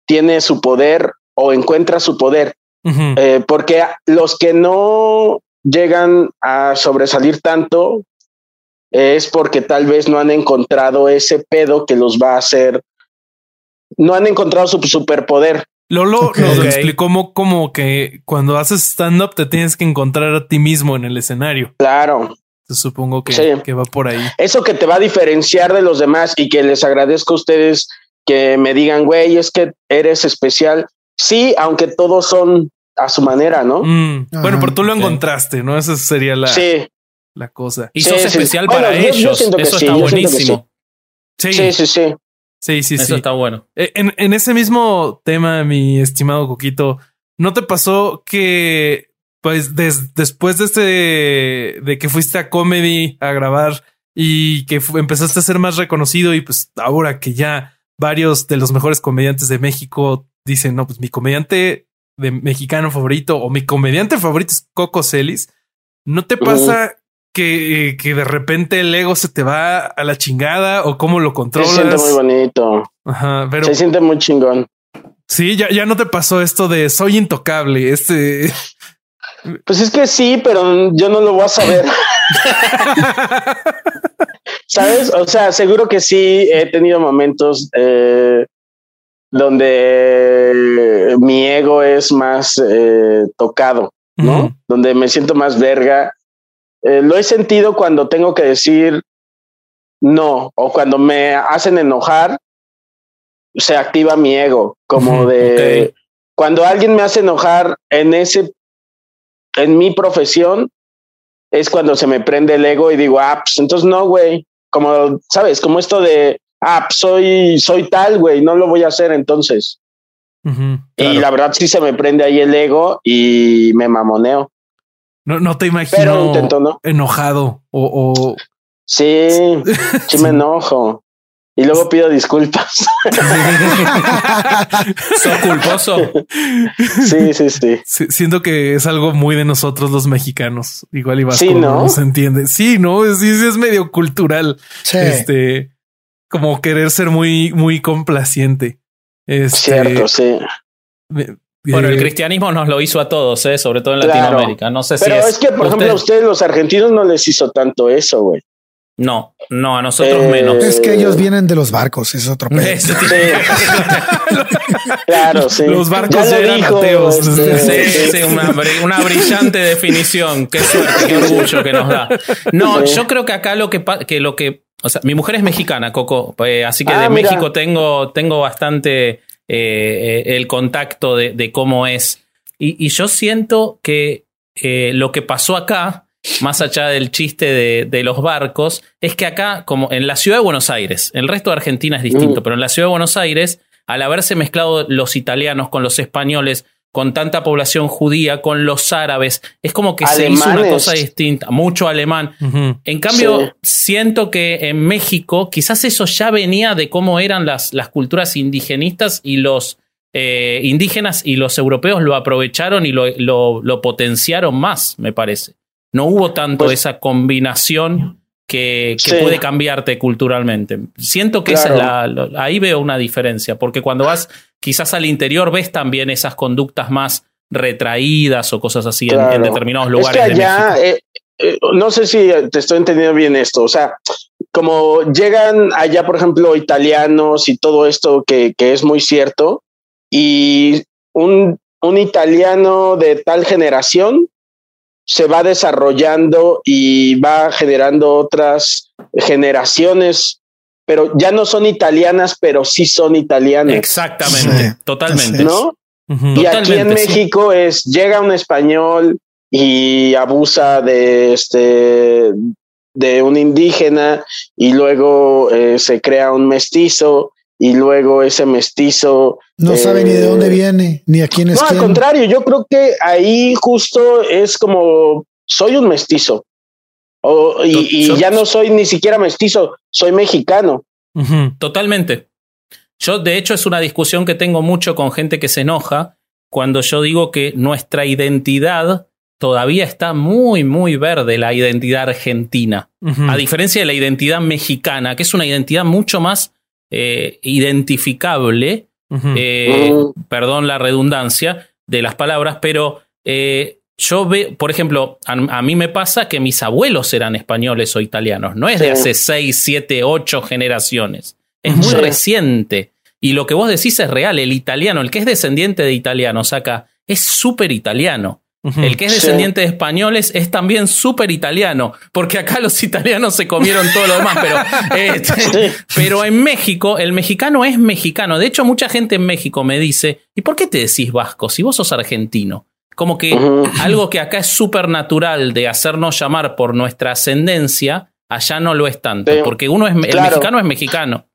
tiene su poder o encuentra su poder, eh, porque los que no llegan a sobresalir tanto es porque tal vez no han encontrado ese pedo que los va a hacer no han encontrado su superpoder.
Lolo nos explicó como, como que cuando haces stand-up te tienes que encontrar a ti mismo en el escenario.
Claro.
supongo que, que va por ahí.
Eso que te va a diferenciar de los demás y que les agradezco a ustedes que me digan, güey, es que eres especial. Sí, aunque todos son a su manera, ¿no?
Mm, bueno, pero tú lo encontraste, ¿no? Esa sería la, la cosa.
Y sos especial para ellos. Eso está buenísimo.
Sí. sí, sí, sí.
Sí, sí,
Eso está bueno.
Eh, en, en, ese mismo tema, mi estimado Coquito, ¿no te pasó que, pues, después de este, de que fuiste a comedy a grabar y que empezaste a ser más reconocido y pues ahora que ya varios de los mejores comediantes de México dicen, no, pues mi comediante de mexicano favorito o mi comediante favorito es Coco Celis, ¿no te pasa que, que, de repente el ego se te va a la chingada o cómo lo controlas? Se
siente muy bonito.
Ajá, pero
se siente muy chingón.
Sí, ya, ya no te pasó esto de soy intocable. Este
pues es que sí, pero yo no lo voy a saber. ¿Sabes? O sea, seguro que sí he tenido momentos eh, donde mi ego es más eh, tocado, ¿no? Donde me siento más verga. Eh, lo he sentido cuando tengo que decir no o cuando me hacen enojar, se activa mi ego, como de cuando alguien me hace enojar en ese, en mi profesión, es cuando se me prende el ego y digo, ah, pues entonces no, güey, como, ¿sabes? Como esto de, ah, pues soy, soy tal, güey, no lo voy a hacer entonces. Y la verdad sí se me prende ahí el ego y me mamoneo.
No, no te imagino enojado o, o...
Sí, sí me enojo. Y luego pido disculpas.
¿Sos culposo?
Sí, sí, sí,
Siento que es algo muy de nosotros los mexicanos. Igual y Vasco sí, ¿no? se entiende. Sí, no, sí, sí, es medio cultural. Este, como querer ser muy, muy complaciente. Este,
Cierto, sí.
Bueno, el eh, cristianismo nos lo hizo a todos, ¿eh? sobre todo en Latinoamérica. No sé
si. Pero es, que, por ejemplo, a ustedes, los argentinos, no les hizo tanto eso, güey.
No, no, a nosotros eh, menos.
Es que ellos vienen de los barcos, es otro pedo.
claro, sí.
Los barcos eran ateos.
Este, sí, sí, una, brillante definición. Qué suerte, qué orgullo que nos da. No, yo creo que acá lo que, que lo que, o sea, mi mujer es mexicana, Coco, eh, así que ah, de México tengo, tengo bastante eh, el contacto de, de cómo es. Y, y, yo siento que lo que pasó acá más allá del chiste de, los barcos, es que acá, como en la ciudad de Buenos Aires, el resto de Argentina es distinto, mm. pero en la ciudad de Buenos Aires, al haberse mezclado los italianos con los españoles, con tanta población judía, con los árabes, es como que se hizo una cosa distinta, mucho alemán. En cambio, siento que en México quizás eso ya venía de cómo eran las, las culturas indigenistas y los eh, indígenas y los europeos lo aprovecharon y lo potenciaron más, me parece. No hubo tanto pues esa combinación que, puede cambiarte culturalmente. Siento que esa ahí veo una diferencia, porque cuando vas quizás al interior ves también esas conductas más retraídas o cosas así en, determinados lugares.
Es allá, eh, eh, no sé si te estoy entendiendo bien esto, o sea, como llegan allá, por ejemplo, italianos y todo esto que, que es muy cierto, y un, un italiano de tal generación se va desarrollando y va generando otras generaciones, pero ya no son italianas, pero sí son italianas.
Exactamente, totalmente.
¿No? y aquí en México es, llega un español y abusa de este de un indígena y luego eh, se crea un mestizo y luego ese mestizo
no sabe ni de dónde eh, viene ni a quién es.
No, al contrario, yo creo que ahí justo es como soy un mestizo y, ya no soy ni siquiera mestizo, soy mexicano.
Totalmente. Yo, de hecho, es una discusión que tengo mucho con gente que se enoja cuando yo digo que nuestra identidad todavía está muy, muy verde, la identidad argentina. A diferencia de la identidad mexicana, que es una identidad mucho más eh, identificable, eh, perdón la redundancia de las palabras, pero eh, yo veo, por ejemplo, a, mí me pasa que mis abuelos eran españoles o italianos, no es de hace 6, 7, 8 generaciones, es muy reciente. Y lo que vos decís es real, el italiano, el que es descendiente de italianos acá, es súper italiano. El que es descendiente de españoles es también súper italiano, porque acá los italianos se comieron todo lo demás, pero, este, pero en México el mexicano es mexicano. De hecho, mucha gente en México me dice, ¿y por qué te decís vasco si vos sos argentino? Como que algo que acá es súper natural de hacernos llamar por nuestra ascendencia, allá no lo es tanto, porque uno es, el mexicano es mexicano.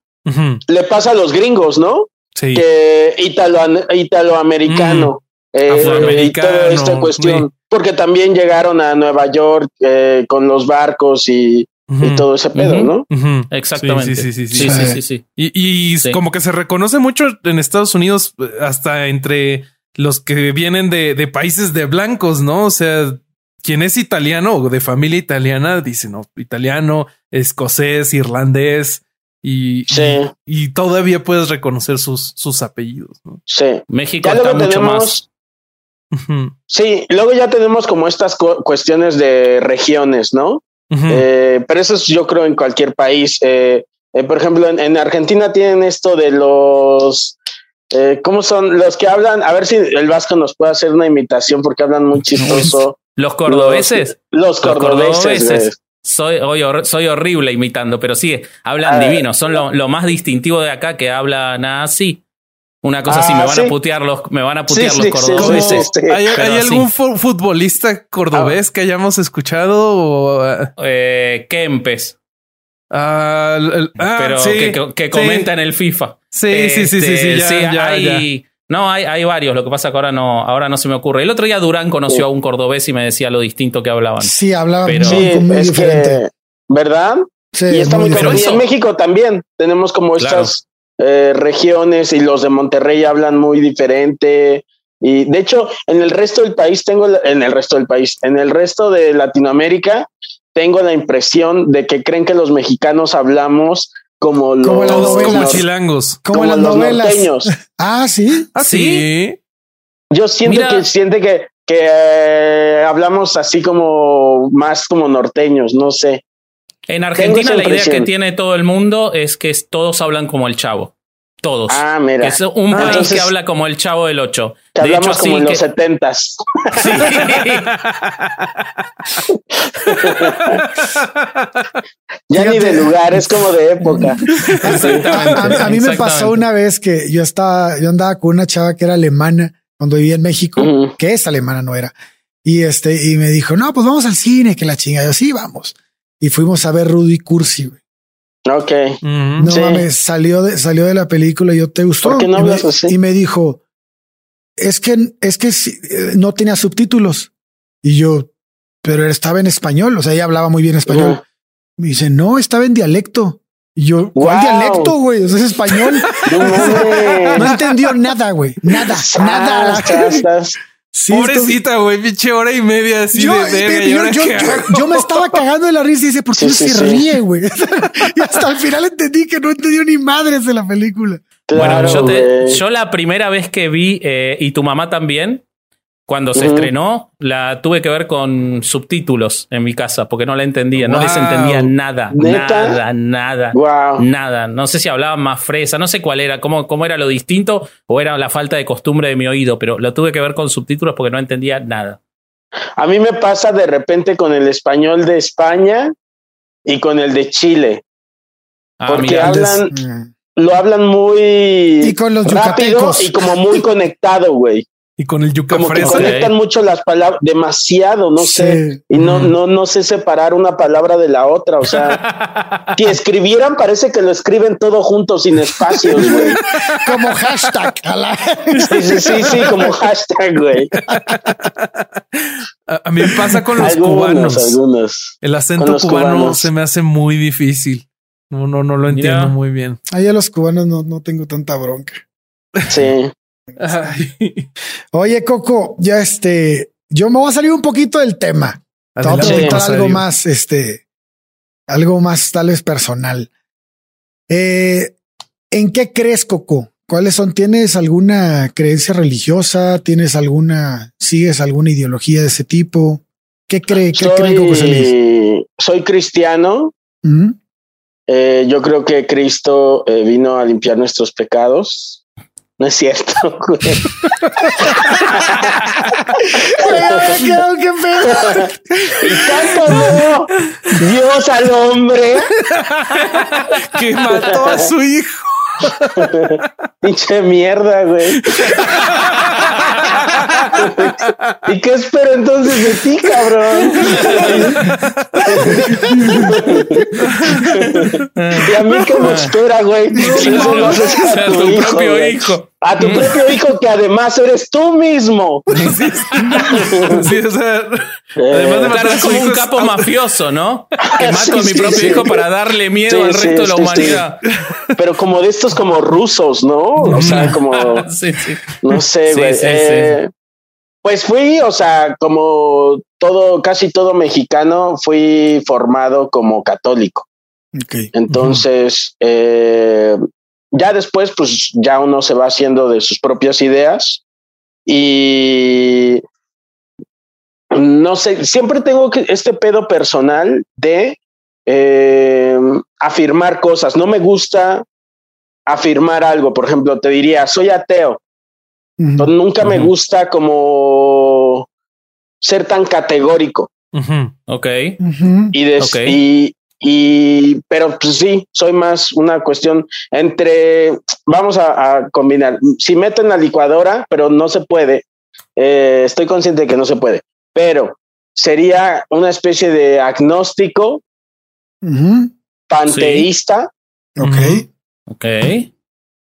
Le pasa a los gringos, ¿no? Sí. Que italo, italoamericano. Eh, y toda esta cuestión, porque también llegaron a Nueva York eh, con los barcos y, todo ese pedo, ¿no?
Exactamente.
Sí, sí, sí, sí, sí, Y, como que se reconoce mucho en Estados Unidos, hasta entre los que vienen de, de países de blancos, ¿no? O sea, quien es italiano o de familia italiana dice, no, italiano, escocés, irlandés. Y, y, todavía puedes reconocer sus, sus apellidos. ¿no?
Sí.
México está mucho más
Sí, luego ya tenemos como estas cuestiones de regiones, ¿no? Eh, pero eso es yo creo en cualquier país. Eh, eh, por ejemplo, en, Argentina tienen esto de los... ¿Cómo son los que hablan? A ver si el vasco nos puede hacer una imitación porque hablan muy chistoso.
¿Los cordobeses?
Los, cordobeses.
Soy, soy horrible imitando, pero sí, hablan ah, divino. Son lo, lo, más distintivo de acá que hablan así. Una cosa así, me ah, van a putear los, me van a putear los cordobeses.
¿Hay, algún futbolista cordobés que hayamos escuchado?
Eh, Kempes.
Ah, ah,
pero que, que, comenta en el FIFA.
Sí, sí, sí, sí, sí,
ya, ya, hay, No, hay, hay varios. Lo que pasa que ahora no, ahora no se me ocurre. El otro día Durán conoció a un cordobés y me decía lo distinto que hablaban.
Sí, hablaban
pero, muy, diferente. ¿Verdad? Sí, y está muy, Y en México también tenemos como estas eh, regiones y los de Monterrey hablan muy diferente. Y de hecho, en el resto del país tengo, en el resto del país, en el resto de Latinoamérica, tengo la impresión de que creen que los mexicanos hablamos como los,
como, chilangos,
como, las los Norteños. Ah, sí.
Ah, sí.
Yo siento que siente que, que eh, hablamos así como más como norteños, no sé.
En Argentina la idea que tiene todo el mundo es que todos hablan como el chavo. Todos.
Ah, mira.
Es un ah, país que habla como el chavo del 8.
de hablamos hecho, como en los setentas. Sí. ya ni de lugar, es como de época.
A, mí me pasó una vez que yo estaba, yo andaba con una chava que era alemana cuando vivía en México, que es alemana, no era. Y este, y me dijo, no, pues vamos al cine, que la chinga. Yo sí, vamos y fuimos a ver Rudy Cursi.
Ok.
No mames, salió de, salió de la película y yo te gustó.
no
y, me, y me dijo, es que, es que eh, no tenía subtítulos. Y yo, pero estaba en español. O sea, ella hablaba muy bien español. Me dice, no, estaba en dialecto. Y yo, ¿cuál dialecto, güey? es español. no, entendió nada, güey. Nada, nada.
Pobrecita, güey, pinche hora y media así yo, de
yo, yo, me estaba cagando de la risa y dice, ¿por qué no se ríe, güey? y hasta al final entendí que no entendió ni madres de la película.
bueno, yo, te, yo, la primera vez que vi, eh, y tu mamá también, cuando se estrenó, la tuve que ver con subtítulos en mi casa porque no la entendía, no les entendía nada, nada, nada, nada. No sé si hablaban más fresa, no sé cuál era, cómo, cómo era lo distinto o era la falta de costumbre de mi oído, pero lo tuve que ver con subtítulos porque no entendía nada.
A mí me pasa de repente con el español de España y con el de Chile. Ah, porque hablan, lo hablan muy
y con los
rápido y como muy conectado, güey.
Y con el yuca
Como que conectan mucho las palabras, demasiado, no sé. Y no, no, no sé separar una palabra de la otra. O sea, si escribieran, parece que lo escriben todo junto, sin espacios, güey.
como hashtag.
sí, sí, sí, sí, como hashtag, güey.
A, mí me pasa con los cubanos. Algunos. El acento cubano se me hace muy difícil. No, no, no lo entiendo muy bien.
Ahí a los cubanos no, no tengo tanta bronca.
Sí.
Oye, Coco, ya este, yo me voy a salir un poquito del tema. Te voy a preguntar algo más, este, algo más tal vez personal. Eh, ¿En qué crees, Coco? ¿Cuáles son? ¿Tienes alguna creencia religiosa? ¿Tienes alguna, sigues alguna ideología de ese tipo? ¿Qué cree, qué cree Coco
Soy cristiano. Eh, yo creo que Cristo eh, vino a limpiar nuestros pecados no es cierto.
cabrón, qué pedo.
y tanto amó Dios al hombre.
que mató a su hijo.
Pinche mierda, güey. ¿Y qué espero entonces de ti, cabrón? ¿Y a mí qué me espera, güey? Haces
O sea,
a tu,
tu
hijo,
propio
güey.
hijo.
A tu propio hijo que además eres tú mismo.
Sí, o sea, además de matar a
como un capo mafioso, ¿no? Que mato
Sí,
a mi
sí,
propio
sí.
hijo para darle miedo
Sí,
al
sí,
resto de la
sí, sí.
humanidad.
Pero como de estos como rusos, ¿no? O sea, como...
sí, sí.
No sé,
Sí,
güey.
sí,
Eh, Pues fui, o sea, como todo, casi todo mexicano, fui formado como católico. Entonces, eh, ya después, pues ya uno se va haciendo de sus propias ideas y no sé, siempre tengo que este pedo personal de eh, afirmar cosas. No me gusta afirmar algo. Por ejemplo, te diría, soy ateo. Nunca me gusta como ser tan categórico.
Ujú.
y, des-
Ok.
y, y pero pues sí, soy más una cuestión entre, vamos a, a combinar, si meto en la licuadora, pero no se puede, eh, estoy consciente de que no se puede, pero sería una especie de agnóstico, panteísta,
Ok.
Ujú.
Ok.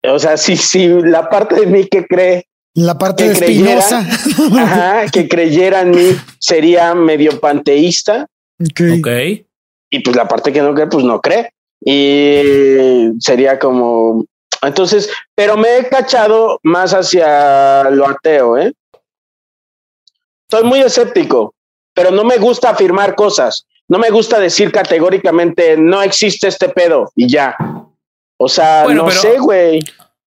o sea, si, si la parte de mí que cree
La parte de
Que creyera.
Espinosa.
ajá, que creyera en mí sería medio panteísta
Ok.
Ok.
Y pues la parte que no cree, pues no cree. Y sería como, entonces, pero me he cachado más hacia lo ateo, ¿eh? Soy muy escéptico, pero no me gusta afirmar cosas. No me gusta decir categóricamente, no existe este pedo y ya. O sea,
Bueno,
no
pero-
sé, güey.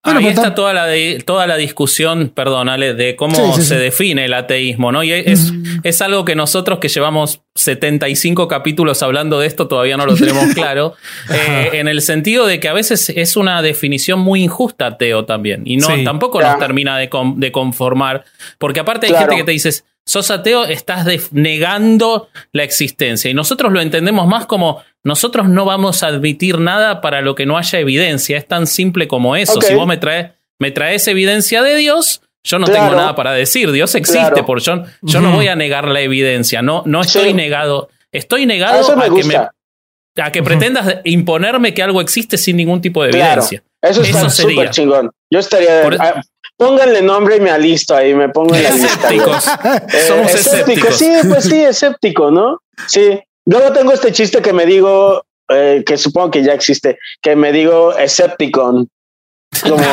Bueno,
Ahí está toda la, de- toda la discusión, perdón, Ale, de cómo
Sí, sí,
se
sí.
define el ateísmo, ¿no? Y es,
Mm.
es algo que nosotros que llevamos 75 capítulos hablando de esto todavía no lo tenemos claro, eh, en el sentido de que a veces es una definición muy injusta ateo también, y no
Sí.
tampoco nos termina de, con- de conformar, porque aparte hay
Claro.
gente que te dices, sos ateo, estás negando la existencia, y nosotros lo entendemos más como nosotros no vamos a admitir nada para lo que no haya evidencia, es tan simple como eso, si vos me traes, me traes evidencia de Dios, yo no
Claro.
tengo nada para decir. Dios existe,
Claro.
por yo, yo no voy a negar la evidencia. No, no estoy
Sí.
negado. Estoy negado a, que, me, a que pretendas imponerme que algo existe sin ningún tipo de
Claro.
evidencia.
Eso está
Eso sería.
súper chingón. Yo estaría.
Por-
pónganle nombre y me alisto ahí, me pongo en la lista. Eh,
Somos
escéptico,
escépticos.
Sí, pues sí, escéptico, ¿no? Sí. Luego tengo este chiste que me digo, eh, que supongo que ya existe, que me digo escéptico. Como,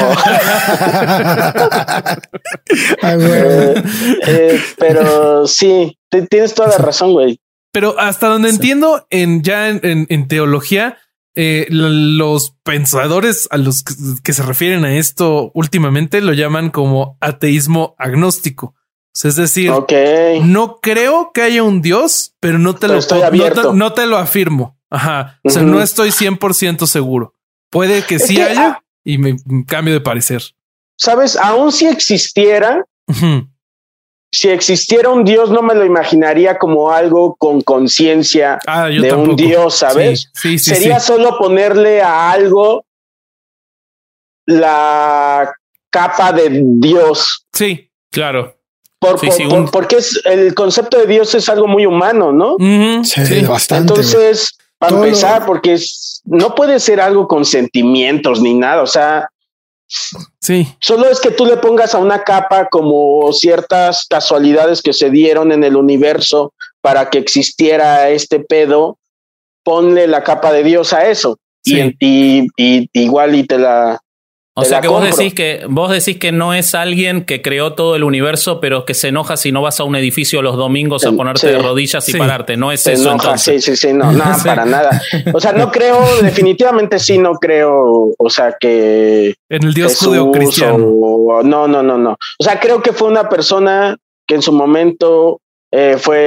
Ay,
eh, eh, pero sí, tienes toda la razón, güey.
Pero hasta donde entiendo, en ya en, en- en teología, eh, los pensadores a los que, que se refieren a esto últimamente lo llaman como ateísmo agnóstico. Es decir, no creo que haya un Dios, pero no te
Pero
lo
estoy
no te-
abierto.
no te lo afirmo. Ajá. O sea, no estoy 100% seguro. Puede que
Es
sí
que,
haya
ah,
y me me cambio de parecer.
Sabes, aún si existiera,
Ujú.
Si existiera un Dios, no me lo imaginaría como algo con conciencia
Ah,
de un. Dios, ¿sabes?
Sí, sí, sí.
Sería
sí.
solo ponerle a algo la capa de Dios.
Sí.
Claro.
Por,
Sí,
por-
sí,
por-
un-
porque es el concepto de Dios es algo muy humano, ¿no?
Sí,
Sí.
bastante.
Entonces, para
Todo
empezar, porque es- no puede ser algo con sentimientos ni nada. O sea,
Sí.
solo es que tú le pongas a una capa como ciertas casualidades que se dieron en el universo para que existiera este pedo. Ponle la capa de Dios a eso. Y,
Sí.
en- y, y igual y te la,
O sea que vos decís que vos decís que no es alguien que creó todo el universo, pero que se enoja si no vas a un edificio los domingos a
Sí.
ponerte de rodillas y
Sí.
pararte. No es
se
eso
enoja.
entonces.
Sí, sí, sí, no, no,
Sí.
para nada. O sea, no creo, definitivamente sí, no creo, o sea, que
En el Dios judeo cristiano.
o- no, no, no, no. O sea, creo que fue una persona que en su momento eh, fue,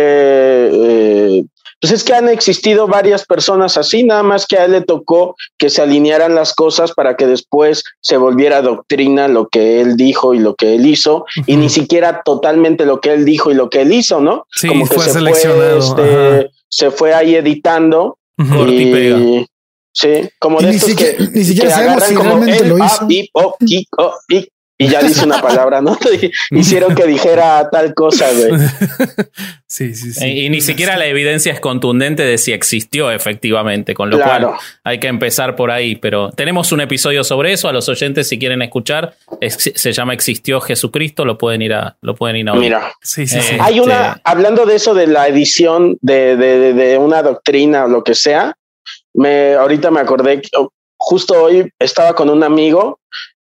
eh, pues es que han existido varias personas así, nada más que a él le tocó que se alinearan las cosas para que después se volviera doctrina lo que él dijo y lo que él hizo, y ni siquiera totalmente lo que él dijo y lo que él hizo, ¿no?
Sí,
Como que
fue
se
seleccionado.
este,
ajá.
se fue ahí editando.
Y
sí, como
Y
de
ni
estos
siquiera-
que,
ni siquiera
que
sabemos
agarran
si
como
realmente lo
ah,
hizo.
y, oh, y, oh, y, y ya dice una palabra, ¿no? Hicieron que dijera tal cosa, güey.
sí, sí, sí.
Y, y ni siquiera la evidencia es contundente de si existió efectivamente, con lo
Claro.
cual hay que empezar por ahí. Pero tenemos un episodio sobre eso. A los oyentes, si quieren escuchar, se llama Existió Jesucristo, lo pueden ir a, lo pueden ir a oír.
Mira,
Sí, sí, sí.
Eh,
hay una,
Este-
hablando de eso de la edición de, de, de- de una doctrina o lo que sea, me, ahorita me acordé, que, oh, justo hoy estaba con un amigo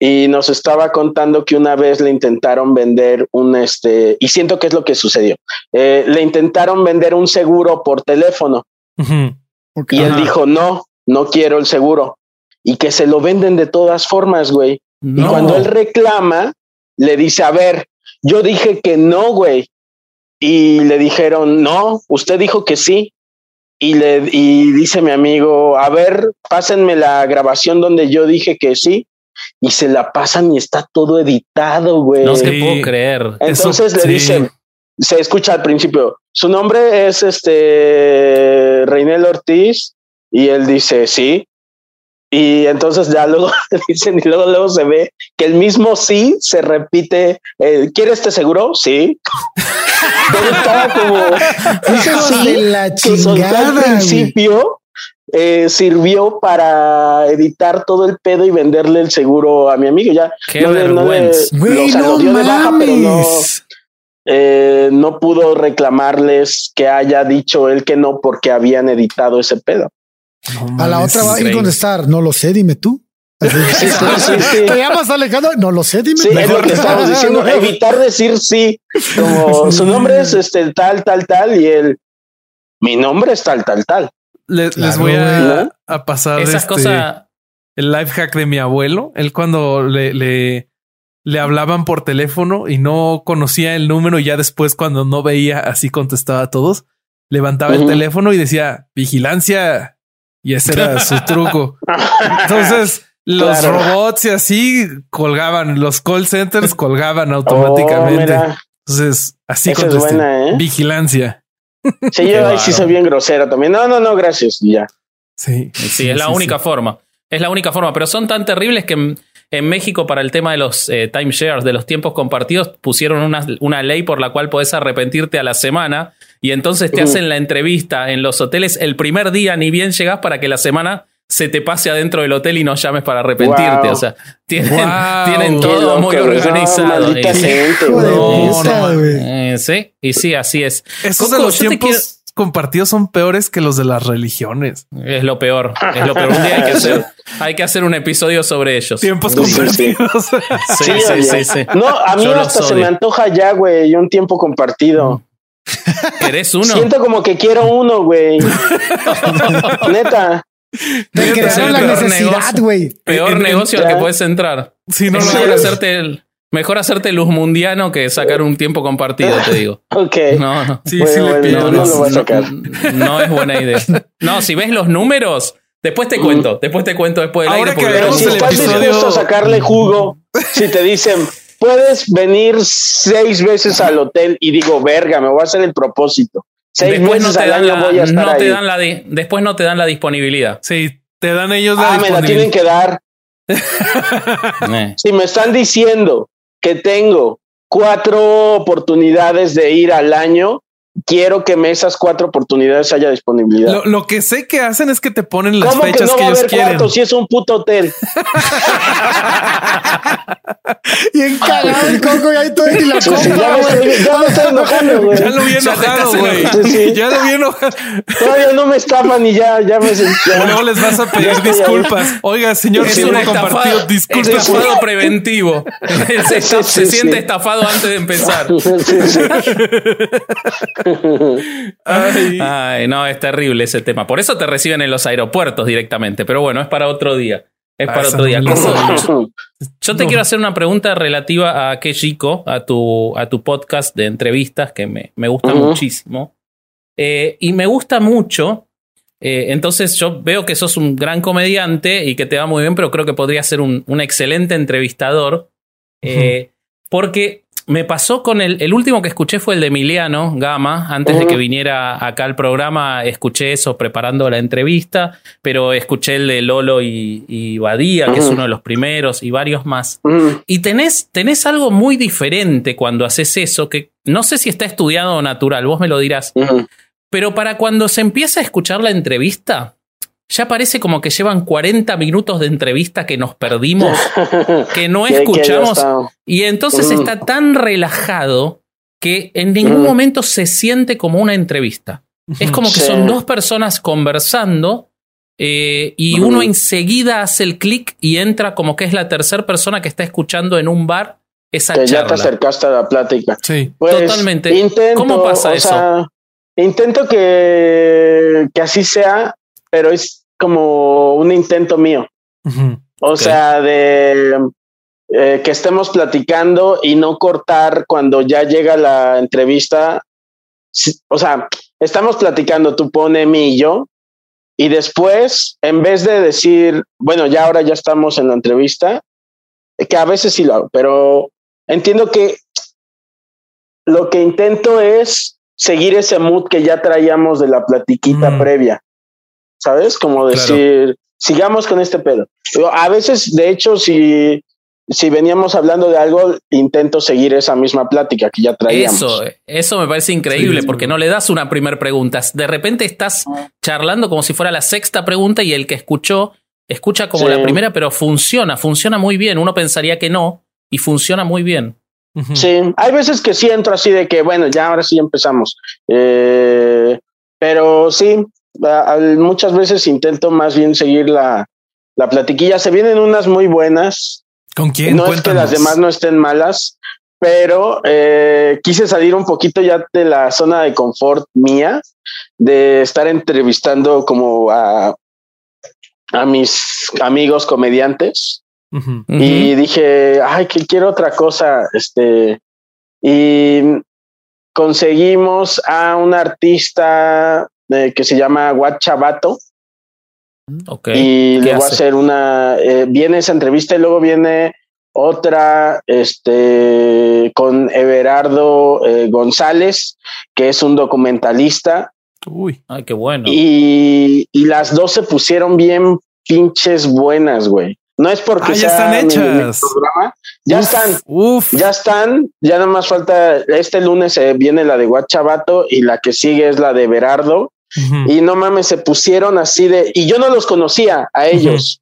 y nos estaba contando que una vez le intentaron vender un, este, y siento que es lo que sucedió, Eh, le intentaron vender un seguro por teléfono y él
Ajá.
dijo, no, no quiero el seguro. Y que se lo venden de todas formas, güey. Y cuando él reclama, le dice, a ver, yo dije que no, güey. Y le dijeron, no, usted dijo que sí. Y le y dice mi amigo, a ver, pásenme la grabación donde yo dije que sí. Y se la pasan y está todo editado, güey.
No
Sí.
te puedo creer.
Entonces
Eso,
le
sí.
dicen, se escucha al principio, su nombre es este Reinel Ortiz, y él dice sí. Y entonces ya luego dicen, y luego, luego se ve que el mismo sí se repite. eh, ¿Quiere este seguro? Sí. Pero estaba como, dice sí,
de la
que soltó al
chingada, güey.
principio. Eh, sirvió para editar todo el pedo y venderle el seguro a mi amigo. Ya
Qué
no le- no le-
vergüenza.
Güey,
o sea,
no
lo dio de baja, pero no, eh, no pudo reclamarles que haya dicho él que no porque habían editado ese pedo.
No
A la otra va a ir contestar, no lo sé, dime tú. Así,
Sí, sí, sí, sí.
Te llamas Alejandro, no lo sé, dime.
Sí, es
Mejor
lo que estamos diciendo. Evitar decir sí, como su nombre es este tal, tal, tal, y él, mi nombre es tal, tal, tal.
Le- les voy a, pasar
Esas
este,
cosas.
el life hack de mi abuelo. Él cuando le, le, le hablaban por teléfono y no conocía el número y ya después cuando no veía así contestaba a todos, levantaba el teléfono y decía vigilancia y ese era su truco. Entonces los
Claro.
robots y así colgaban, los call centers colgaban
Oh,
automáticamente. Entonces así contesté.
buena, ¿eh?
Vigilancia.
Sí, yo ahí sí soy bien grosero también. No, no, no, gracias. y Ya.
Sí,
Sí, es la única forma. Es la única forma, pero son tan terribles que en, en México para el tema de los eh, timeshares, de los tiempos compartidos, pusieron una, una ley por la cual podés arrepentirte a la semana y entonces te hacen la entrevista en los hoteles el primer día, ni bien llegás para que la semana se te pase adentro del hotel y no llames para arrepentirte.
Wow.
O sea, tienen,
Wow.
tienen
Qué
todo
loco,
muy organizado.
No,
eh, sí, y sí, así es.
Esos
Coco,
de los tiempos compartidos son peores que los de las religiones.
Es lo peor, es lo peor. Un día hay que hacer, hay que hacer un episodio sobre ellos.
Tiempos
Sí, sí, sí.
compartidos.
Sí, sí, sí, sí.
No, a mí
Yo
hasta se me antoja ya, güey, un tiempo compartido.
¿Querés uno?
Siento como que quiero uno, güey. Neta.
Te crearon la
peor
necesidad,
negocio.
güey.
Peor
En- en-
negocio al que puedes entrar.
Si no
mejor hacerte el, mejor hacerte luz mundiano que sacar un tiempo compartido, te digo.
Ok.
No, no.
Sí,
Bueno,
sí le
bueno,
pido.
no, no lo voy a sacar.
No es buena idea. No, si ves los números, después te cuento. Después te cuento después del
Ahora
aire.
que
porque
si
no-
el episodio-
dispuesto a sacarle jugo, si te dicen, puedes venir seis veces al hotel y digo, verga, me voy a hacer el propósito. Seis
Después no te
al
dan
año
la,
voy a estar
no te
ahí.
dan la di- después no te dan la disponibilidad.
Sí, te dan ellos la
ah, me la tienen que dar.
Eh.
Si me están diciendo que tengo cuatro oportunidades de ir al año, quiero que me esas cuatro oportunidades haya disponibilidad.
Lo, lo que sé que hacen es que te ponen las
¿Cómo que
fechas
no
que,
va a
ellos
haber
quieren.
si es un puto hotel?
Y encagado el coco y ahí todo y la
Sí, sí, ya,
compra,
estoy, ya me estoy enojando, güey.
Ya lo vi enojado, güey.
enojando. Sí, sí.
Ya lo vi enojado.
Todavía no me estafan y ya, ya me sentí.
Pero luego les vas a pedir disculpas. Oiga, señor,
Es un
no compartido.
estafado,
Disculpas.
estafado preventivo. Se,
Sí, sí,
se
sí.
siente estafado antes de empezar.
Ay,
Ay, no, es terrible ese tema. Por eso te reciben en los aeropuertos directamente. Pero bueno, es para otro día. Es
Ah,
para
esa
otro día. Yo te quiero hacer una pregunta relativa a Qué Chico, a tu, a tu podcast de entrevistas que me, me gusta muchísimo. Eh, y me gusta mucho. Eh, entonces yo veo que sos un gran comediante y que te va muy bien, pero creo que podría ser un, un excelente entrevistador. Eh, porque me pasó con el, el último que escuché fue el de Emiliano Gama. Antes de que viniera acá al programa, escuché eso preparando la entrevista, pero escuché el de Lolo y, y Badía, que es uno de los primeros, y varios más. Y tenés, tenés algo muy diferente cuando haces eso, que no sé si está estudiado o natural, vos me lo dirás. Pero para cuando se empieza a escuchar la entrevista, ya parece como que llevan 40 minutos de entrevista que nos perdimos, que no escuchamos. y entonces está tan relajado que en ningún momento se siente como una entrevista. Es como que son dos personas conversando eh, y uno enseguida hace el clic y entra como que es la tercera persona que está escuchando en un bar esa
que
charla.
ya te acercaste a la plática.
Sí.
Pues,
Totalmente.
Intento,
¿Cómo pasa
o
eso?
sea, intento que, que así sea, pero es como un intento mío. O sea, de eh, que estemos platicando y no cortar cuando ya llega la entrevista. O sea, estamos platicando, tú pone mí y yo, y después, en vez de decir, bueno, ya ahora ya estamos en la entrevista, que a veces sí lo hago, pero entiendo que lo que intento es seguir ese mood que ya traíamos de la platiquita
Mm.
previa. ¿Sabes? Como
Claro.
decir, sigamos con este pedo. A veces, de hecho, si, si veníamos hablando de algo, intento seguir esa misma plática que ya traíamos.
Eso, eso me parece increíble
Sí,
porque no le das una primera pregunta. De repente estás charlando como si fuera la sexta pregunta y el que escuchó escucha como
Sí.
la primera, pero funciona, funciona muy bien. Uno pensaría que no y funciona muy bien.
Sí, hay veces que sí entro así de que, bueno, ya ahora sí empezamos. Eh, pero sí, muchas veces intento más bien seguir la, la platiquilla. Se vienen unas muy buenas.
¿Con quién?
no es que las demás no estén malas, pero eh, quise salir un poquito ya de la zona de confort mía, de estar entrevistando como a, a mis amigos comediantes y dije, ay, que quiero otra cosa, este, y conseguimos a un artista que se llama Guachabato
Ok.
y
¿Qué
le voy a
hace?
hacer una, eh, viene esa entrevista y luego viene otra, este, con Everardo eh, González, que es un documentalista,
Uy.
Ay, qué bueno.
y, y las dos se pusieron bien pinches buenas, güey. No es porque
Ah, ya
sea
están
mi- mi
hechas.
programa, ya
Uf,
están,
Uf.
ya están, ya nada más falta, este lunes eh, viene la de Guachabato y la que sigue es la de Y no mames, se pusieron así de, y yo no los conocía a ellos.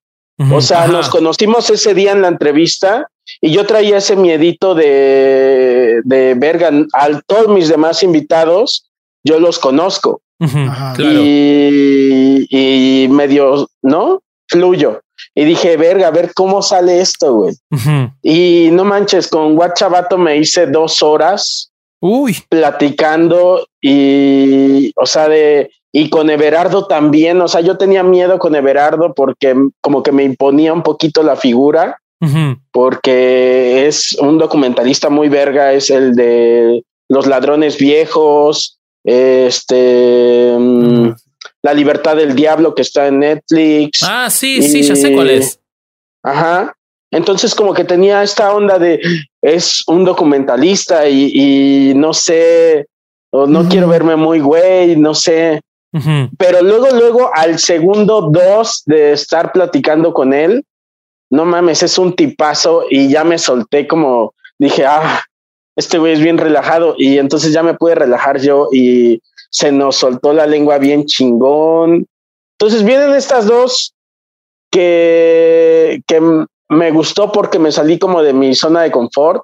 O sea,
Ajá.
nos conocimos ese día en la entrevista y yo traía ese miedito de, de verga. A todos mis demás invitados, yo los conozco.
Ajá.
Claro.
y, y medio, ¿no? Fluyo. Y dije, verga, a ver cómo sale esto, güey. Y no manches, con Guachabato me hice dos horas
Uy.
platicando y, o sea, de, y con Everardo también, o sea, yo tenía miedo con Everardo porque como que me imponía un poquito la figura, porque es un documentalista muy verga, es el de los ladrones viejos, este, mm. La libertad del diablo que está en Netflix.
Ah, sí, sí, ya sé cuál es.
Ajá. Entonces como que tenía esta onda de es un documentalista y, y no sé, o no quiero verme muy güey, no sé. Pero luego, luego al segundo dos de estar platicando con él, no mames, es un tipazo y ya me solté como dije, ah, este güey es bien relajado y entonces ya me pude relajar yo y se nos soltó la lengua bien chingón. Entonces vienen estas dos que, que me gustó porque me salí como de mi zona de confort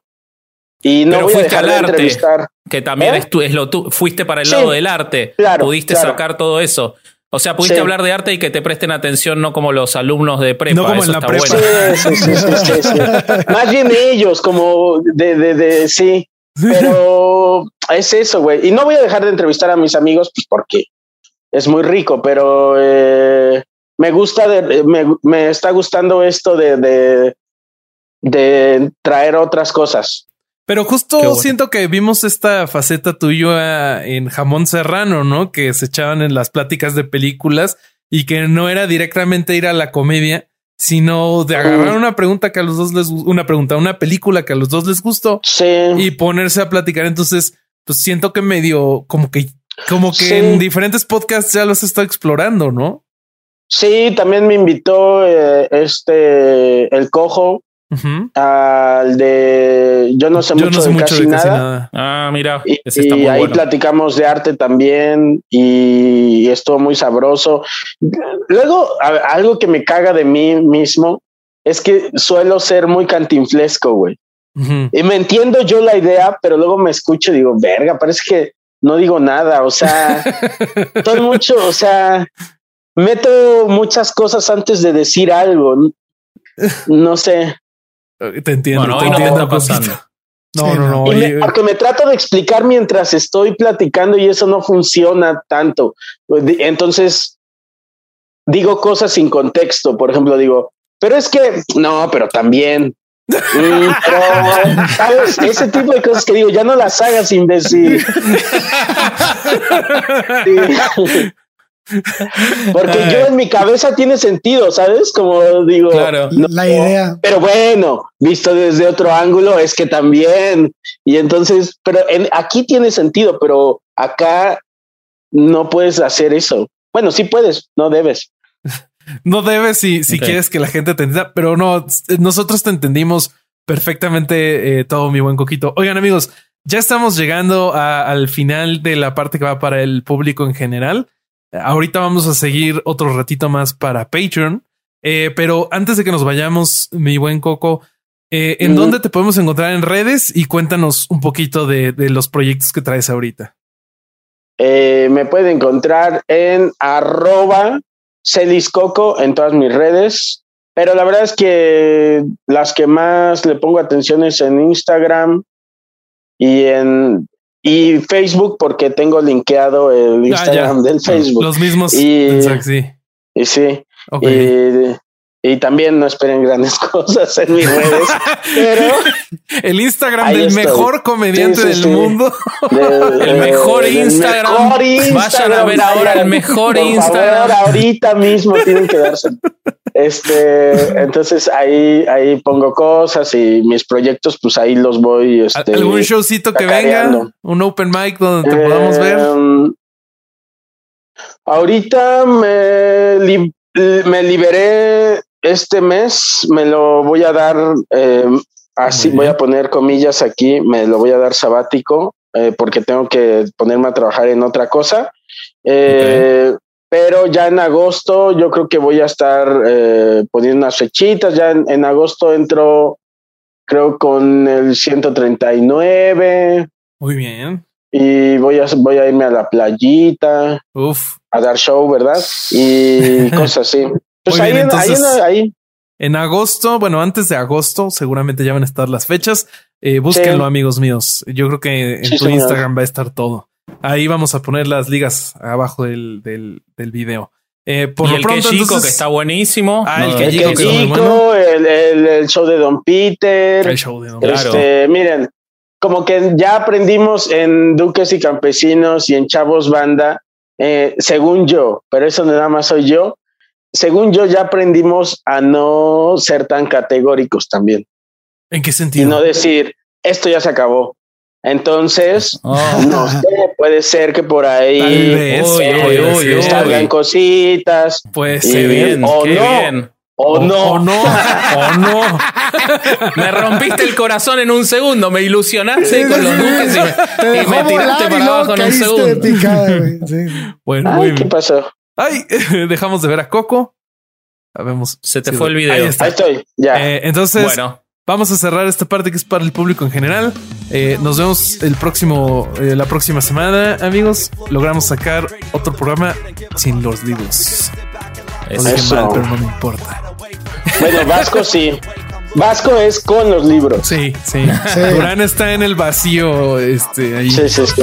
y no
Pero
voy a
fuiste
dejar
al
de
arte.
entrevistar.
Que también
¿Eh?
es, tu- es lo tú. Fuiste para el
Sí,
lado del arte.
claro,
Pudiste
claro.
sacar todo eso. O sea, pudiste
Sí.
hablar de arte y que te presten atención, no como los alumnos de prepa.
No como
Eso
en la
está
prepa.
bueno.
Sí, sí, sí, sí, sí, sí. Más bien ellos, como de, de, de, sí. Pero es eso, güey. Y no voy a dejar de entrevistar a mis amigos, pues porque es muy rico, pero eh, me gusta, de, me, me está gustando esto de, de, de traer otras cosas.
Pero justo siento que vimos esta faceta tuya en Jamón Serrano, ¿no? Que se echaban en las pláticas de películas y que no era directamente ir a la comedia, sino de agarrar una pregunta que a los dos les una pregunta, una película que a los dos les gustó y ponerse a platicar. Entonces, pues siento que medio como que, como que en diferentes podcasts ya los está explorando, ¿no?
Sí, también me invitó eh, este el cojo al de yo no sé mucho, de, casi nada.
Ah, mira,
y, ahí platicamos de arte también y estuvo muy sabroso. Luego, algo que me caga de mí mismo es que suelo ser muy cantinflesco, güey. Y me entiendo yo la idea, pero luego me escucho y digo, verga, parece que no digo nada. O sea, todo mucho, o sea, meto muchas cosas antes de decir algo. No sé.
Te entiendo. no No, no, no.
porque me trato de explicar mientras estoy platicando y eso no funciona tanto. Entonces digo cosas sin contexto. Por ejemplo, digo, pero es que no, pero también. Mm, ¿sabes? Ese tipo de cosas que digo, ya no las hagas, imbécil. Porque yo en mi cabeza tiene sentido, ¿sabes? Como digo,
la idea.
Pero bueno, visto desde otro ángulo es que también. Y entonces, pero en, aquí tiene sentido, pero acá no puedes hacer eso. Bueno, sí puedes, no debes.
no debes si, si quieres que la gente te entienda, pero no, nosotros te entendimos perfectamente eh, todo, mi buen coquito. Oigan, amigos, ya estamos llegando al final de la parte que va para el público en general. Ahorita vamos a seguir otro ratito más para Patreon. Eh, pero antes de que nos vayamos, mi buen Coco, eh, ¿en dónde te podemos encontrar en redes? Y cuéntanos un poquito de, los proyectos que traes ahorita.
Eh, me pueden encontrar en arroba celiscoco en todas mis redes. Pero la verdad es que las que más le pongo atención es en Instagram y en y Facebook porque tengo linkeado el ah, Instagram del Facebook.
Los mismos.
Y, sí. Y sí. Y, también no esperen grandes cosas en mis redes, pero
el Instagram del mejor comediante del mundo,
el, mejor Instagram. Vayan a ver ahora el mejor Instagram.
ahorita mismo tienen que darse este, entonces ahí, ahí pongo cosas y mis proyectos, pues ahí los voy. Este,
¿Algún showcito que venga? ¿Un open mic donde te podamos ver? Em,
ahorita me, me liberé este mes, me lo voy a dar, em, así voy a poner comillas aquí, me lo voy a dar sabático, eh, porque tengo que ponerme a trabajar en otra cosa. Eh, pero ya en agosto yo creo que voy a estar eh, poniendo unas fechitas, ya en, agosto entro creo con el 139.
Muy bien.
Y voy a, voy a irme a la playita.
Uf.
A dar show, ¿verdad? Y cosas así. Pues ahí, ahí,
En agosto, bueno, antes de agosto, seguramente ya van a estar las fechas. Eh, búsquenlo, amigos míos. Yo creo que en tu Instagram va a estar todo. Ahí vamos a poner las ligas abajo del, del, del video. Eh, por lo
el
pronto,
que que está buenísimo.
Ah, el, que, el, el, show de Don Peter.
El show de Don
este, Miren, como que ya aprendimos en Duques y Campesinos y en Chavos Banda, eh, según yo, pero eso nada más soy yo, según yo ya aprendimos a no ser tan categóricos también.
¿En qué sentido?
Y no decir, esto ya se acabó. Entonces, oh. no sé, puede ser que por ahí salgan cositas.
Pues bien,
o
no.
Bien. O, no.
O no. o no.
me rompiste el corazón en un segundo. Me ilusionaste con los duques y, me tiraste para abajo en un segundo.
bueno,
Ay, ¿qué pasó?
Ay, dejamos de ver a Coco. Vemos.
Se te fue el video.
Ahí, estoy, ya.
Eh, entonces, bueno. Vamos a cerrar esta parte que es para el público en general. Eh, nos vemos el próximo, eh, la próxima semana, amigos. Logramos sacar otro programa sin los libros.
Eso. dije
mal, pero no me importa.
Bueno, Vasco sí. Vasco es con los libros.
Sí, sí. Durán está en el vacío, este, ahí.
Sí, sí, sí.